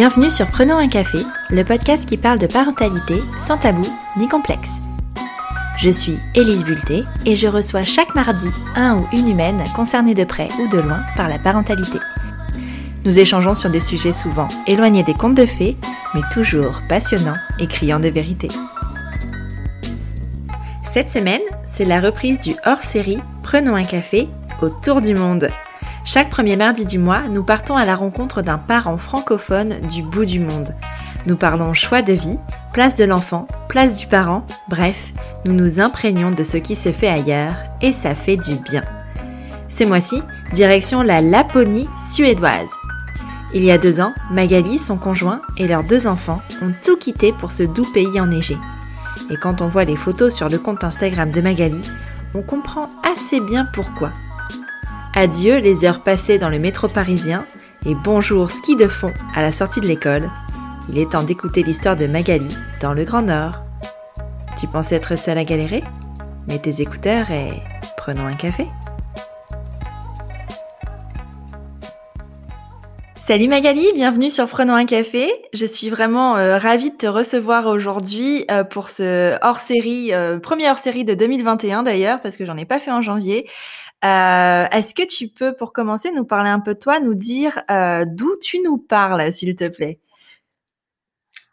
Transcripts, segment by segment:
Bienvenue sur Prenons un café, le podcast qui parle de parentalité sans tabou ni complexe. Je suis Élise Bulté et je reçois chaque mardi un ou une humaine concernée de près ou de loin par la parentalité. Nous échangeons sur des sujets souvent éloignés des contes de fées, mais toujours passionnants et criants de vérité. Cette semaine, c'est la reprise du hors-série Prenons un café autour du monde. Chaque premier mardi du mois, nous partons à la rencontre d'un parent francophone du bout du monde. Nous parlons choix de vie, place de l'enfant, place du parent, bref, nous nous imprégnons de ce qui se fait ailleurs et ça fait du bien. Ce mois-ci, direction la Laponie suédoise. Il y a deux ans, Magali, son conjoint et leurs deux enfants ont tout quitté pour ce doux pays enneigé. Et quand on voit les photos sur le compte Instagram de Magali, on comprend assez bien pourquoi. Adieu les heures passées dans le métro parisien et bonjour ski de fond à la sortie de l'école. Il est temps d'écouter l'histoire de Magali dans le Grand Nord. Tu pensais être seule à galérer? Mets tes écouteurs et prenons un café. Salut Magali, bienvenue sur Prenons un café. Je suis vraiment euh, ravie de te recevoir aujourd'hui euh, pour ce hors-série, euh, premier hors-série de 2021 d'ailleurs, parce que j'en ai pas fait en janvier. Euh, est-ce que tu peux, pour commencer, nous parler un peu de toi, nous dire euh, d'où tu nous parles, s'il te plaît?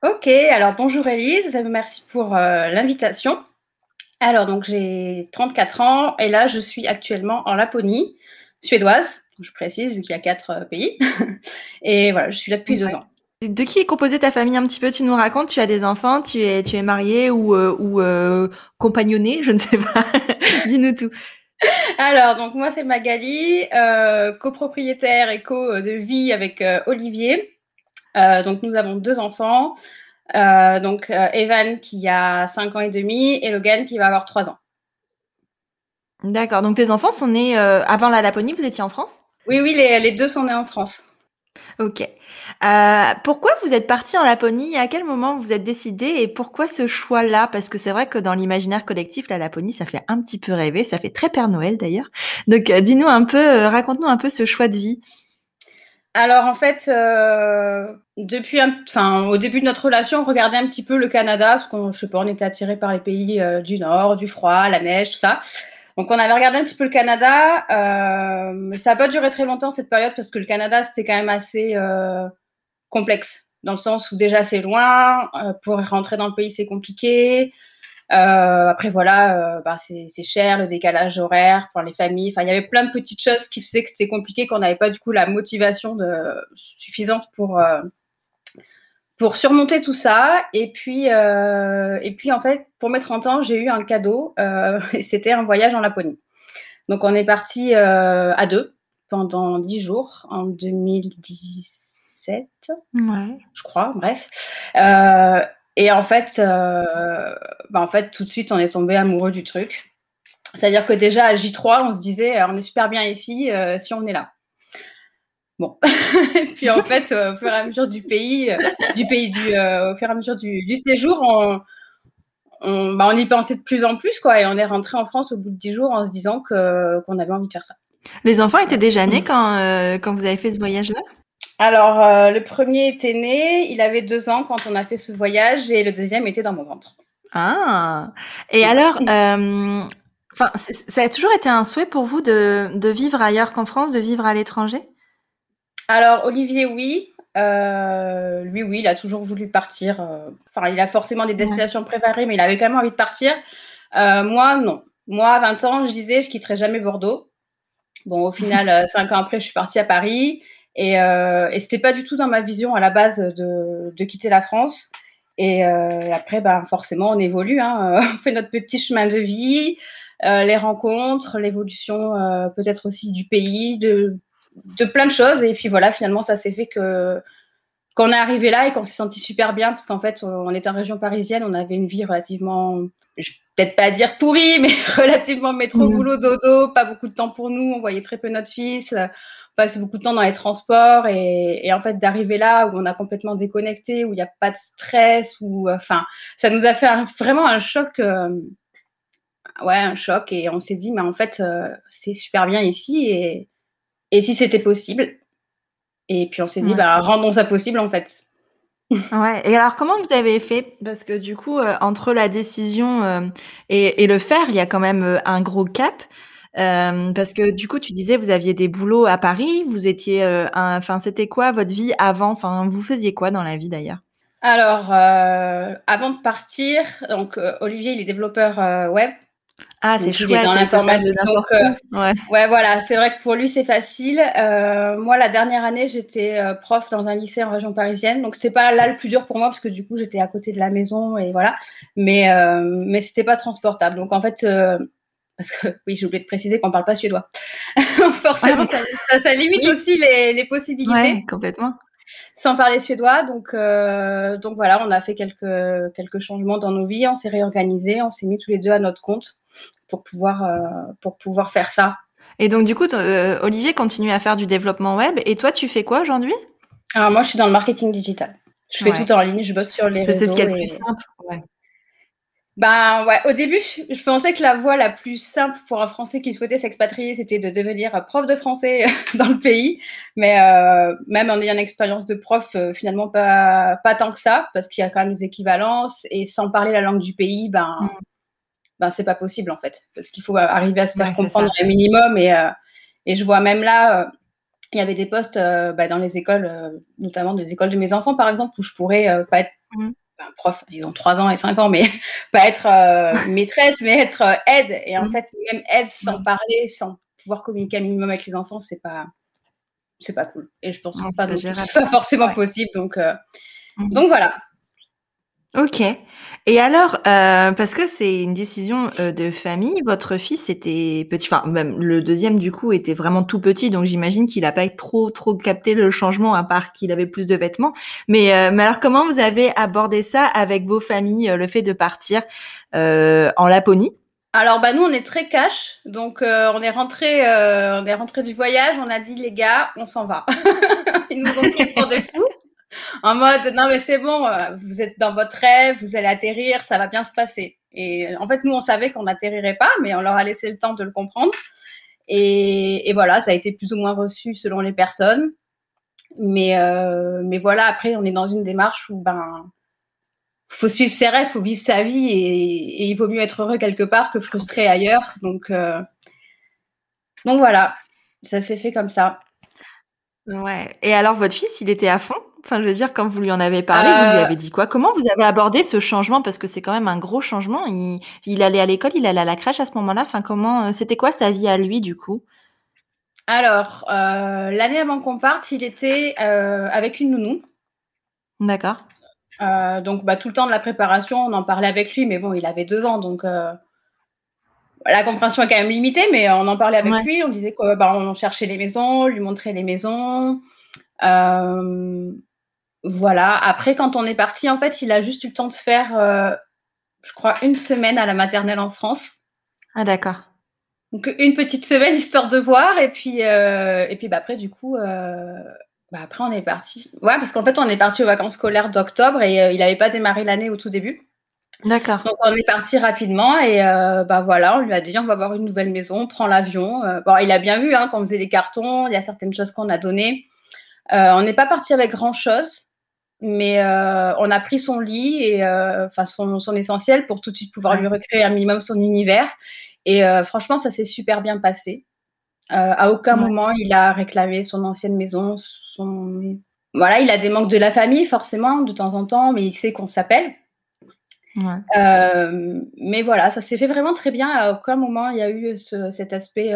Ok, alors bonjour Elise, merci pour euh, l'invitation. Alors donc j'ai 34 ans et là je suis actuellement en Laponie, suédoise, je précise vu qu'il y a quatre pays. et voilà, je suis là depuis deux ans. De qui est composée ta famille un petit peu Tu nous racontes Tu as des enfants Tu es tu es mariée ou ou compagnonnée Je ne sais pas. Dis-nous tout. Alors, donc moi, c'est Magali, euh, copropriétaire et co de vie avec euh, Olivier. Euh, donc, nous avons deux enfants. donc, Evan qui a 5 ans et demi et Logan qui va avoir 3 ans. D'accord. Donc, tes enfants sont nés avant la Laponie. Vous étiez en France? Oui, oui, les, les deux sont nés en France. Ok. Euh, pourquoi vous êtes parti en Laponie? À quel moment vous êtes décidé? Et pourquoi ce choix-là? Parce que c'est vrai que dans l'imaginaire collectif, la Laponie, ça fait un petit peu rêver, ça fait très Père Noël d'ailleurs. Donc, euh, dis-nous un peu, euh, raconte-nous un peu ce choix de vie. Alors en fait, depuis, enfin au début de notre relation, on regardait un petit peu le Canada parce qu'on, on était attiré par les pays du Nord, du froid, la neige, tout ça. Donc on avait regardé un petit peu le Canada, euh, mais ça n'a pas duré très longtemps cette période parce que le Canada c'était quand même assez euh, complexe dans le sens où déjà c'est loin, euh, pour rentrer dans le pays c'est compliqué. Euh, après voilà, euh, bah, c'est cher, le décalage horaire pour les familles. Enfin il y avait plein de petites choses qui faisaient que c'était compliqué, qu'on n'avait pas du coup la motivation de, suffisante pour pour surmonter tout ça. Et puis, euh, et puis en fait, pour mes 30 ans, j'ai eu un cadeau. Euh, et c'était un voyage en Laponie. Donc on est parti euh, à deux pendant 10 jours en 2017, ouais. je crois. Bref. Euh, et en fait, euh, bah en fait, tout de suite, on est tombé amoureux du truc. C'est-à-dire que déjà à J3, on se disait, on est super bien ici si on est là. Bon, et puis en fait, au fur et à mesure du pays, euh, du pays du, euh, au fur et à mesure du, du séjour, on, on, bah, on, y pensait de plus en plus, quoi. Et on est rentré en France au bout de dix jours en se disant que qu'on avait envie de faire ça. Les enfants étaient déjà nés quand euh, quand vous avez fait ce voyage-là? Alors euh, le premier était né, il avait deux ans quand on a fait ce voyage, et le deuxième était dans mon ventre. Ah. Et alors. Enfin, ça a toujours été un souhait pour vous de, de vivre ailleurs qu'en France, de vivre à l'étranger? Alors, Olivier, oui. Euh, lui, oui, il a toujours voulu partir. Euh, enfin, il a forcément des destinations préparées, mais il avait quand même envie de partir. Euh, moi, non. Moi, à 20 ans, je disais, je quitterai jamais Bordeaux. Bon, au final, cinq ans après, je suis partie à Paris. Et, euh, et c'était pas du tout dans ma vision à la base de, de quitter la France. Et après, ben, forcément, on évolue. Hein. on fait notre petit chemin de vie, les rencontres, l'évolution peut-être aussi du pays, de, de plein de choses. Et puis voilà, finalement, ça s'est fait que qu'on est arrivé là et qu'on s'est senti super bien parce qu'en fait, on était en région parisienne, on avait une vie relativement, je peut-être pas dire pourrie, mais relativement métro, mmh. boulot, dodo, pas beaucoup de temps pour nous, on voyait très peu notre fils, on passait beaucoup de temps dans les transports et, et en fait d'arriver là où on a complètement déconnecté, où il n'y a pas de stress, ou enfin, ça nous a fait un, vraiment un choc. Euh, ouais, un choc et on s'est dit, mais en fait, euh, c'est super bien ici et, et si c'était possible. Et puis on s'est dit, ouais. bah, rendons ça possible en fait. Ouais. Et alors, comment vous avez fait? Parce que du coup, euh, entre la décision euh, et, et, le faire, il y a quand même euh, un gros cap. Parce que du coup, tu disais, vous aviez des boulots à Paris. Vous étiez, enfin, c'était quoi votre vie avant? Enfin, vous faisiez quoi dans la vie d'ailleurs? Alors, avant de partir, donc Olivier, il est développeur web. Ah, c'est chouette. dans l'informatique. Euh, ouais. ouais. voilà. C'est vrai que pour lui, c'est facile. Euh, moi, la dernière année, j'étais euh, prof dans un lycée en région parisienne. Donc, c'était pas là le plus dur pour moi parce que du coup, j'étais à côté de la maison et voilà. Mais, euh, mais c'était pas transportable. Donc, en fait, parce que oui, j'ai oublié de préciser qu'on parle pas suédois. Forcément, ça, ça, limite aussi les, les possibilités. Ouais, complètement sans parler suédois. Donc, euh, donc voilà, on a fait quelques, quelques changements dans nos vies, on s'est réorganisé, on s'est mis tous les deux à notre compte pour pouvoir, euh, pour pouvoir faire ça. Et donc, du coup, euh, Olivier continue à faire du développement web. Et toi, tu fais quoi aujourd'hui? Alors, moi, je suis dans le marketing digital. Je fais tout en ligne, je bosse sur les réseaux. C'est ce qui est le plus simple. Ouais. Ben ouais, au début, je pensais que la voie la plus simple pour un Français qui souhaitait s'expatrier, c'était de devenir prof de français dans le pays. Mais euh, même en ayant une expérience de prof, euh, finalement pas pas tant que ça, parce qu'il y a quand même des équivalences et sans parler la langue du pays, ben mm. ben c'est pas possible en fait, parce qu'il faut arriver à se faire comprendre un minimum et euh, et je vois même là. Il y avait des postes bah, dans les écoles, notamment des écoles de mes enfants, par exemple, où je pourrais pas être mm prof, ils ont 3 ans et 5 ans, mais pas être euh, maîtresse, mais être euh, aide. Et en mmh. fait, même aide sans mmh. parler, sans pouvoir communiquer un minimum avec les enfants, c'est pas, c'est pas cool. Et je pense pas, que ce soit forcément possible. Donc, euh, mmh. donc voilà. Ok. Et alors, euh, parce que c'est une décision euh, de famille, votre fils était petit, enfin même le deuxième du coup était vraiment tout petit, donc j'imagine qu'il n'a pas trop trop capté le changement à part qu'il avait plus de vêtements. Mais, euh, mais alors comment vous avez abordé ça avec vos familles, le fait de partir en Laponie? Alors bah nous on est très cash, donc on est rentré, on est rentré du voyage, on a dit les gars, on s'en va. Ils nous ont pris pour des fous en mode non mais c'est bon, euh, vous êtes dans votre rêve, vous allez atterrir, ça va bien se passer. Et en fait nous on savait qu'on n'atterrirait pas, mais on leur a laissé le temps de le comprendre. Et, et, voilà, ça a été plus ou moins reçu selon les personnes. Mais euh, mais voilà, après on est dans une démarche où ben faut suivre ses rêves, faut vivre sa vie et, et il vaut mieux être heureux quelque part que frustré ailleurs. Donc euh, donc voilà, ça s'est fait comme ça. Ouais. Et alors votre fils, il était à fond? Enfin, je veux dire, quand vous lui en avez parlé, vous lui euh. avez dit quoi? Comment vous avez abordé ce changement? Parce que c'est quand même un gros changement. Il, il allait à l'école, il allait à la crèche à ce moment-là. Enfin, comment euh, C'était quoi sa vie à lui, du coup? Alors, euh, l'année avant qu'on parte, il était avec une nounou. D'accord. donc, bah, tout le temps de la préparation, on en parlait avec lui, mais bon, il avait deux ans, donc la compréhension est quand même limitée, mais on en parlait avec lui. On disait qu'on bah, on cherchait les maisons, lui montrait les maisons. Euh, voilà. Après, quand on est parti, en fait, il a juste eu le temps de faire, euh, je crois, une semaine à la maternelle en France. Ah, d'accord. Donc une petite semaine histoire de voir. Et puis euh, et puis bah après du coup euh, bah après on est parti. Ouais parce qu'en fait on est parti aux vacances scolaires d'octobre et il n'avait pas démarré l'année au tout début. D'accord. Donc on est parti rapidement et euh, bah voilà on lui a dit on va voir une nouvelle maison on prend l'avion. Bon il a bien vu hein quand on faisait les cartons il y a certaines choses qu'on a données. On n'est pas parti avec grand chose mais euh, on a pris son lit et euh, enfin son, son, essentiel pour tout de suite pouvoir lui recréer un minimum son univers. Et euh, franchement, ça s'est super bien passé. à aucun moment il a réclamé son ancienne maison. Son... Voilà, il a des manques de la famille forcément de temps en temps, mais il sait qu'on s'appelle. Ouais. mais voilà, ça s'est fait vraiment très bien. À aucun moment il y a eu ce, cet aspect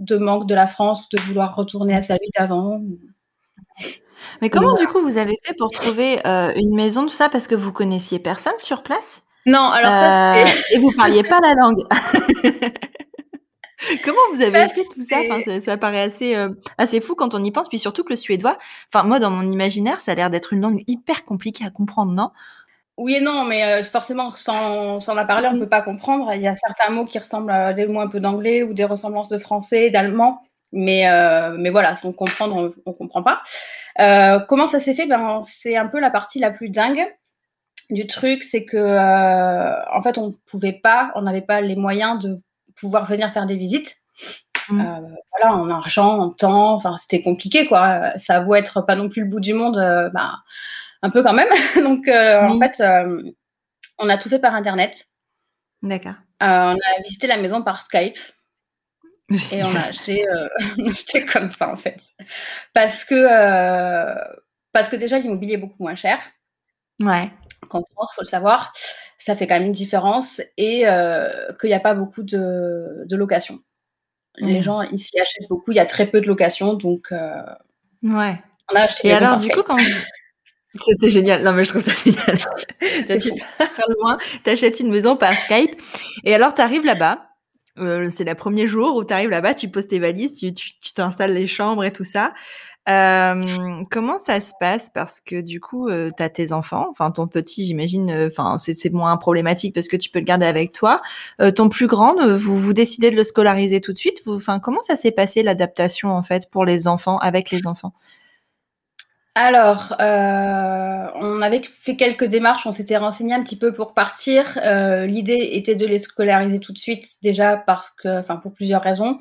de manque de la France, de vouloir retourner à sa vie d'avant. Mais comment du coup vous avez fait pour trouver euh, une maison, tout ça, parce que vous connaissiez personne sur place? Non, alors ça euh, Et vous parliez pas la langue Comment vous avez fait tout ça, enfin, ça, paraît assez, euh, assez fou quand on y pense, puis surtout que le suédois, enfin moi dans mon imaginaire, ça a l'air d'être une langue hyper compliquée à comprendre, non? Oui et non, mais forcément, sans, sans la parler, on ne peut pas comprendre. Il y a certains mots qui ressemblent à des mots un peu d'anglais ou des ressemblances de français, d'allemand. Mais, euh, mais voilà, sans comprendre, on, ne comprend pas. Euh, comment ça s'est fait? Ben, C'est un peu la partie la plus dingue du truc, c'est que euh, en fait, on pouvait pas, on n'avait pas les moyens de pouvoir venir faire des visites. Mmh. Euh, voilà, en argent, en temps, enfin, c'était compliqué, quoi. Ça a être pas non plus le bout du monde, ben, un peu quand même. Donc, en fait, on a tout fait par Internet. D'accord. on a visité la maison par Skype. Et on a acheté, comme ça, en fait. Parce que, parce que déjà, l'immobilier est beaucoup moins cher. Ouais. Qu'en France, il faut le savoir. Ça fait quand même une différence. Et qu'il n'y a pas beaucoup de, de location. Les mmh. gens ici achètent beaucoup. Il y a très peu de location. Donc, ouais. on a acheté Et alors, du coup, quand. C'est génial. Non, mais je trouve ça génial. tu loin, achètes une maison par Skype. Et alors, tu arrives là-bas. Euh, c'est le premier jour où tu arrives là-bas, tu poses tes valises, tu t'installes les chambres et tout ça. Euh, comment ça se passe? Parce que du coup, euh, tu as tes enfants, enfin ton petit, j'imagine, euh, enfin c'est moins problématique parce que tu peux le garder avec toi. ton plus grand, vous vous décidez de le scolariser tout de suite? Enfin, comment ça s'est passé l'adaptation en fait pour les enfants avec les enfants? Alors, euh, on avait fait quelques démarches, on s'était renseigné un petit peu pour partir. Euh, l'idée était de les scolariser tout de suite, déjà parce que, enfin, pour plusieurs raisons,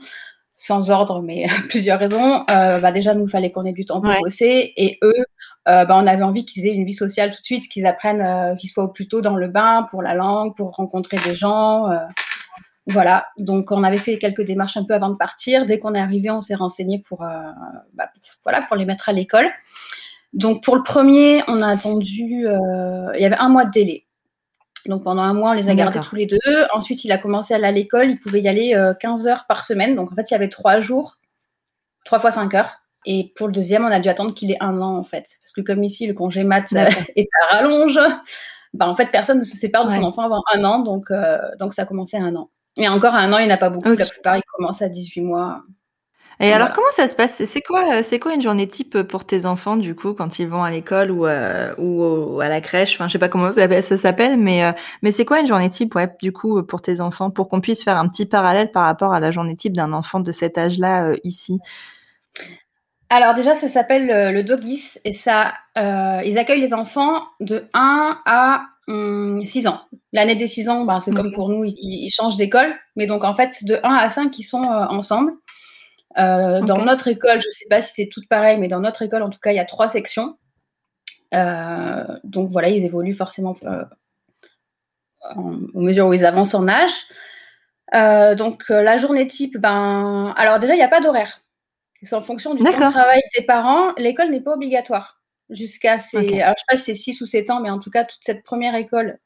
sans ordre, mais plusieurs raisons. Euh, bah déjà, nous, fallait qu'on ait du temps pour bosser, et eux, bah, on avait envie qu'ils aient une vie sociale tout de suite, qu'ils apprennent, qu'ils soient plutôt dans le bain pour la langue, pour rencontrer des gens. Voilà, donc on avait fait quelques démarches un peu avant de partir. Dès qu'on est arrivé, on s'est renseigné pour, bah, pour, voilà, pour les mettre à l'école. Donc pour le premier, on a attendu, euh, il y avait un mois de délai. Donc pendant un mois, on les a gardés tous les deux. Ensuite, il a commencé à aller à l'école. Il pouvait y aller 15 euh, heures par semaine. Donc en fait, il y avait trois jours, trois fois 5 heures. Et pour le deuxième, on a dû attendre qu'il ait un an en fait. Parce que comme ici, le congé mat est à rallonge, bah, en fait, personne ne se sépare de son enfant avant un an. Donc, euh, donc ça a commencé à un an. Et encore à un an, il n'y en a pas beaucoup. La plupart, ils commencent à 18 mois. Et alors, comment ça se passe? C'est quoi, euh, c'est quoi une journée type pour tes enfants, du coup, quand ils vont à l'école ou, euh, ou à la crèche? Enfin, je sais pas comment ça, s'appelle, mais, euh, mais c'est quoi une journée type, ouais, du coup, pour tes enfants, pour qu'on puisse faire un petit parallèle par rapport à la journée type d'un enfant de cet âge-là ici? Alors déjà, ça s'appelle le Dogis et ça, ils accueillent les enfants de 1 à 6 hum, ans. L'année des 6 ans, ben, c'est comme pour nous, ils, ils changent d'école, mais donc en fait, de 1 à 5, ils sont ensemble. Euh, dans notre école, je ne sais pas si c'est tout pareil, mais dans notre école, en tout cas, il y a trois sections. Euh, donc voilà, ils évoluent forcément euh, au mesure où ils avancent en âge. donc la journée type, ben, alors déjà, il n'y a pas d'horaire. C'est en fonction du temps de travail des parents. L'école n'est pas obligatoire jusqu'à ces, alors je sais pas si c'est 6 ou 7 ans, mais en tout cas, toute cette première école,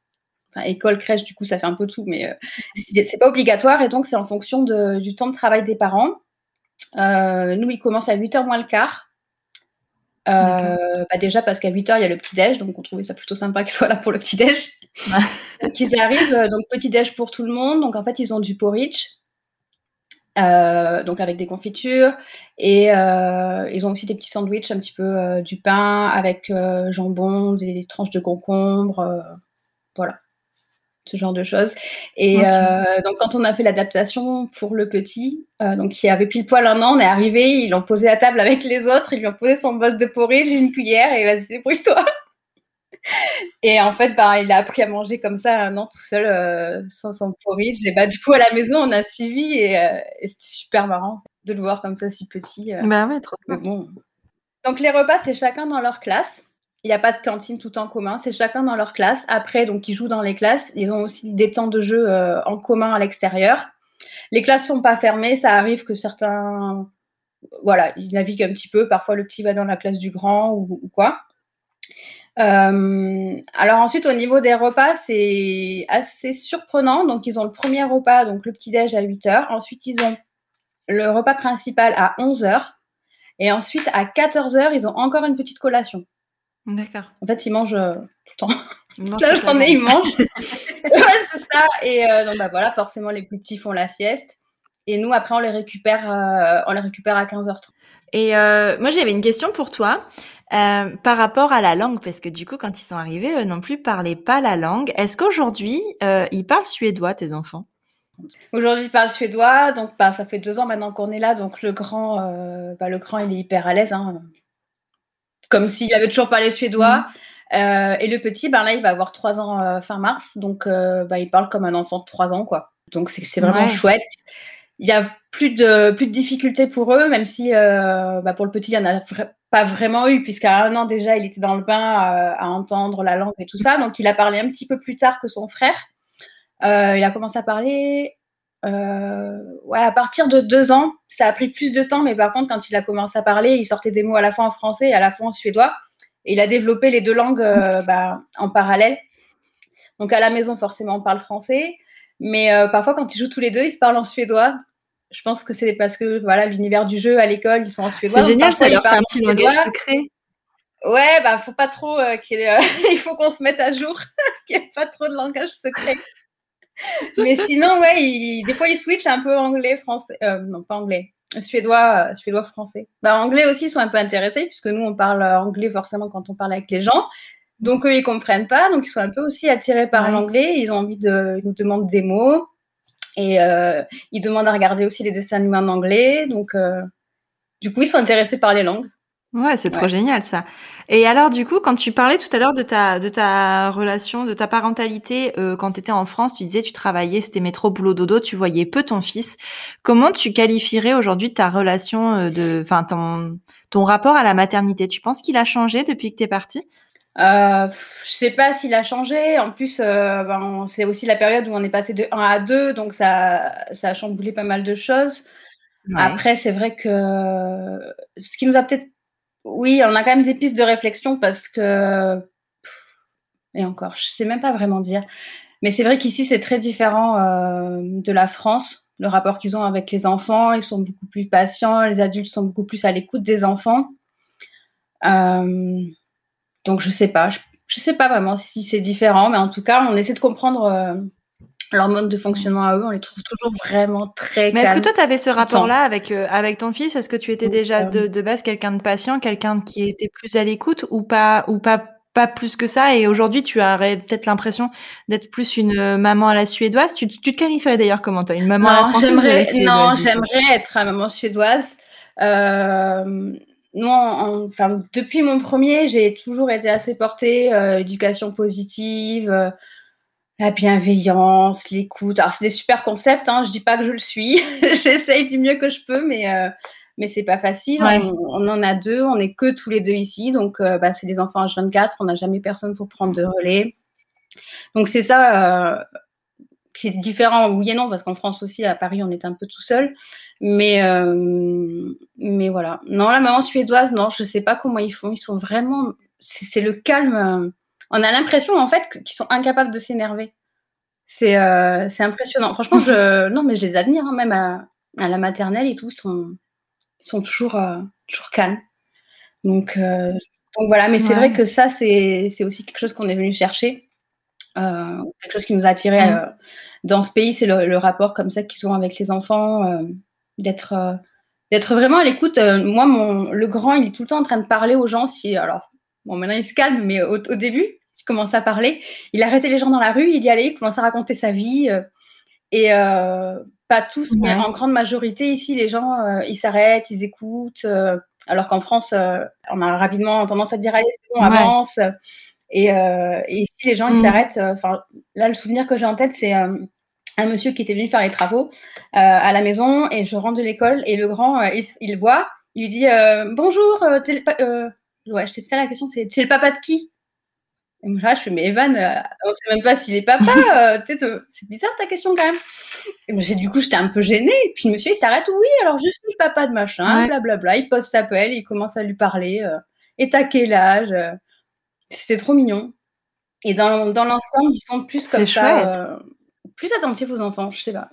enfin école, crèche, du coup, ça fait un peu tout, mais c'est pas obligatoire et donc c'est en fonction du temps de travail des parents. Euh, nous, il commence à 8h moins le quart. Euh, bah déjà parce qu'à 8h, il y a le petit-déj, donc on trouvait ça plutôt sympa qu'ils soient là pour le petit-déj. donc ils arrivent, euh, donc petit-déj pour tout le monde. Donc en fait, ils ont du porridge, donc avec des confitures. Et ils ont aussi des petits sandwichs, un petit peu du pain avec jambon, des tranches de concombre. voilà ce genre de choses. Et euh, donc, quand on a fait l'adaptation pour le petit, euh, donc il avait pile poil un an, on est arrivé, ils l'ont posé à table avec les autres, ils lui ont posé son bol de porridge, une cuillère, et vas-y, débrouille-toi. et en fait, bah, il a appris à manger comme ça un an tout seul, euh, sans son porridge. Et bah, du coup, à la maison, on a suivi, et, et c'était super marrant de le voir comme ça, si petit. bah ouais, trop bon. Donc, les repas, c'est chacun dans leur classe. Il n'y a pas de cantine tout en commun, c'est chacun dans leur classe. Après, donc ils jouent dans les classes. Ils ont aussi des temps de jeu euh, en commun à l'extérieur. Les classes sont pas fermées. Ça arrive que certains, voilà, ils naviguent un petit peu. Parfois, le petit va dans la classe du grand ou, quoi. Euh, alors ensuite, au niveau des repas, c'est assez surprenant. Donc, ils ont le premier repas, donc le petit-déj à 8 h Ensuite, ils ont le repas principal à 11 h Et ensuite, à 14 h ils ont encore une petite collation. D'accord. En fait, ils mangent euh, tout le temps. la journée, ils mangent. ouais, c'est ça. Et euh, donc, bah voilà, forcément, les plus petits font la sieste. Et nous, après, on les récupère, euh, on les récupère à 15h30. Et moi, j'avais une question pour toi par rapport à la langue, parce que du coup, quand ils sont arrivés, eux non plus parlaient pas la langue. Est-ce qu'aujourd'hui, ils parlent suédois, tes enfants? Aujourd'hui, ils parlent suédois. Donc, bah, ça fait deux ans maintenant qu'on est là. Donc, le grand, bah, le grand, il est hyper à l'aise. Hein comme s'il avait toujours parlé suédois. Mm. Euh, et le petit, ben là, il va avoir trois ans euh, fin mars, donc euh, bah, il parle comme un enfant de trois ans, quoi. Donc c'est vraiment chouette. Il y a plus de plus de difficultés pour eux, même si bah, pour le petit, il y en a pas vraiment eu, puisqu'à un an déjà, il était dans le bain à, entendre la langue et tout ça. Donc, il a parlé un petit peu plus tard que son frère. il a commencé à parler ouais, à partir de deux ans. Ça a pris plus de temps, mais par contre, quand il a commencé à parler, il sortait des mots à la fois en français et à la fois en suédois. Et il a développé les deux langues bah, en parallèle. Donc, à la maison, forcément, on parle français. Mais parfois, quand ils jouent tous les deux, ils se parlent en suédois je pense que c'est parce que voilà l'univers du jeu à l'école, ils sont en suédois. C'est génial, ça leur fait un petit langage secret. Ouais, bah faut pas trop euh, qu'il euh, il faut qu'on se mette à jour, qu'il n'y ait pas trop de langage secret. Mais sinon, ouais, des fois ils switchent un peu anglais, français, euh, non pas anglais, suédois, suédois, français. Bah anglais aussi ils sont un peu intéressés puisque nous on parle anglais forcément quand on parle avec les gens. Donc eux ils comprennent pas, donc ils sont un peu aussi attirés par l'anglais. Ils ont envie de, ils nous demandent des mots. Et euh, ils demandent à regarder aussi les dessins animés en anglais. Donc, euh, du coup, ils sont intéressés par les langues. Ouais, c'est trop génial ça. Et alors du coup, quand tu parlais tout à l'heure de ta de ta relation, de ta parentalité euh, quand tu étais en France, tu disais tu travaillais, c'était métro boulot dodo, tu voyais peu ton fils. Comment tu qualifierais aujourd'hui ta relation euh, de enfin ton ton rapport à la maternité? Tu penses qu'il a changé depuis que tu es partie? Euh, je sais pas s'il a changé. En plus, euh, ben, c'est aussi la période où on est passé de 1 à 2, donc ça, ça a chamboulé pas mal de choses. Après, c'est vrai que ce qui nous a peut-être. Oui, on a quand même des pistes de réflexion parce que. Et encore, je sais même pas vraiment dire. Mais c'est vrai qu'ici, c'est très différent euh, de la France. Le rapport qu'ils ont avec les enfants, ils sont beaucoup plus patients, les adultes sont beaucoup plus à l'écoute des enfants. Euh, donc je sais pas, je, ne sais pas vraiment si c'est différent, mais en tout cas, on essaie de comprendre euh, leur mode de fonctionnement à eux. On les trouve toujours vraiment très. Mais est-ce que toi, tu avais ce rapport-là avec euh, avec ton fils? Est-ce que tu étais déjà de, de base quelqu'un de patient, quelqu'un qui était plus à l'écoute ou pas ou pas pas plus que ça? Et aujourd'hui tu as peut-être l'impression d'être plus une euh, maman à la suédoise. Tu, tu te qualifierais d'ailleurs comment toi? Une maman non, à la française j'aimerais, Non, j'aimerais être une maman suédoise. Euh, non, enfin, depuis mon premier, j'ai toujours été assez portée euh, éducation positive, euh, la bienveillance, l'écoute. Alors c'est des super concepts, hein, je dis pas que je le suis, j'essaye du mieux que je peux, mais euh, mais c'est pas facile. On, en a deux, on est que tous les deux ici, donc euh, bah, c'est des enfants H24, on n'a jamais personne pour prendre de relais. Donc c'est ça qui est différent, oui et non, parce qu'en France aussi, à Paris, on est un peu tout seul. Mais, euh, mais voilà. Non, la maman suédoise, non, je sais pas comment ils font. Ils sont vraiment. C'est le calme. On a l'impression, en fait, qu'ils sont incapables de s'énerver. C'est euh, impressionnant. Franchement, je, non, mais je les admire, hein, même à, à, la maternelle et tout, ils sont, ils sont toujours, euh, toujours calmes. Donc, euh, donc voilà, mais c'est vrai que ça, c'est aussi quelque chose qu'on est venu chercher. Quelque chose qui nous a attiré mmh. euh, dans ce pays, c'est le, rapport comme ça qu'ils ont avec les enfants, d'être d'être vraiment à l'écoute. moi, mon, le grand, il est tout le temps en train de parler aux gens. Si, alors, bon, maintenant il se calme, mais au, début, il commençait à parler. Il arrêtait les gens dans la rue, il y allait, il commençait à raconter sa vie. et pas tous, mais en grande majorité, ici, les gens, ils s'arrêtent, ils écoutent. alors qu'en France, on a rapidement tendance à dire allez, c'est bon, avance. Et, euh, et ici, les gens, ils mm. s'arrêtent. Euh, enfin, là, le souvenir que j'ai en tête, c'est euh, un monsieur qui était venu faire les travaux à la maison et je rentre de l'école et le grand, il, il, voit, il lui dit bonjour, ouais, c'est ça la question, c'est le papa de qui? Et moi, là, je fais, mais Evan, on sait même pas s'il est papa. c'est bizarre ta question quand même. Et j'ai du coup, j'étais un peu gênée. Et puis le monsieur, il s'arrête. Oui, alors je suis le papa de machin, blablabla. Il pose sa pelle, il commence à lui parler. et t'as quel âge c'était trop mignon. Et dans, dans l'ensemble, ils sont plus comme ça, euh, plus attentifs aux enfants, je sais pas.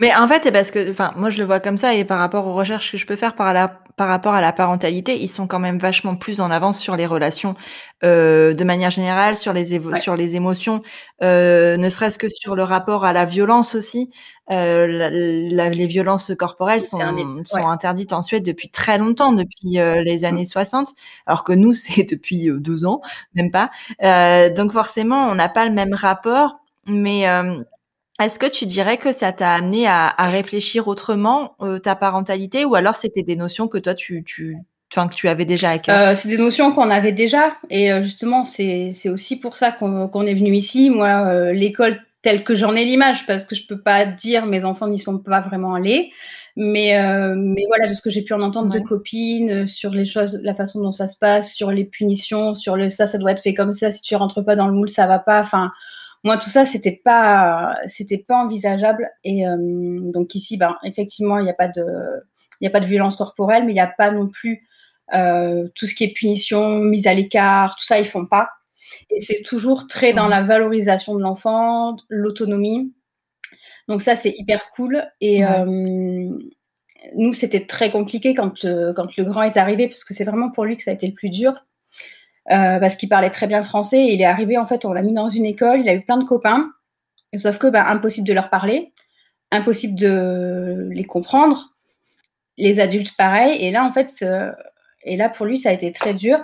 Mais en fait, c'est parce que, enfin, moi je le vois comme ça et par rapport aux recherches que je peux faire par, la, par rapport à la parentalité, ils sont quand même vachement plus en avance sur les relations euh, de manière générale, sur les sur les émotions, euh, ne serait-ce que sur le rapport à la violence aussi. Euh, les violences corporelles sont, sont interdites en Suède depuis très longtemps, depuis euh, les mmh. années 60, alors que nous c'est depuis euh, deux ans, même pas. donc forcément, on n'a pas le même rapport, mais est-ce que tu dirais que ça t'a amené à, à réfléchir autrement euh, ta parentalité ou alors c'était des notions que toi tu, tu, enfin, que tu avais déjà à cœur? Euh, C'est des notions qu'on avait déjà et euh, justement c'est, aussi pour ça qu'on, est venu ici. Moi, euh, l'école tel que j'en ai l'image, parce que je peux pas dire mes enfants n'y sont pas vraiment allés. Mais, mais voilà, de ce que j'ai pu en entendre de copines sur les choses, la façon dont ça se passe, sur les punitions, sur le ça, ça doit être fait comme ça. Si tu rentres pas dans le moule, ça va pas. Enfin, moi, tout ça, c'était pas, c'était pas envisageable. Et euh, donc ici, ben, effectivement, il n'y a pas de, il y a pas de violence corporelle, mais il n'y a pas non plus tout ce qui est punition, mise à l'écart, tout ça, ils font pas. Et c'est toujours très dans la valorisation de l'enfant, l'autonomie. Donc ça, c'est hyper cool. Et euh, nous, c'était très compliqué quand, quand le grand est arrivé, parce que c'est vraiment pour lui que ça a été le plus dur. Euh, parce qu'il parlait très bien français. Et il est arrivé, en fait, on l'a mis dans une école, il a eu plein de copains. Sauf que, bah, impossible de leur parler, impossible de les comprendre. Les adultes, pareil. Et là, en fait, euh, et là, pour lui, ça a été très dur.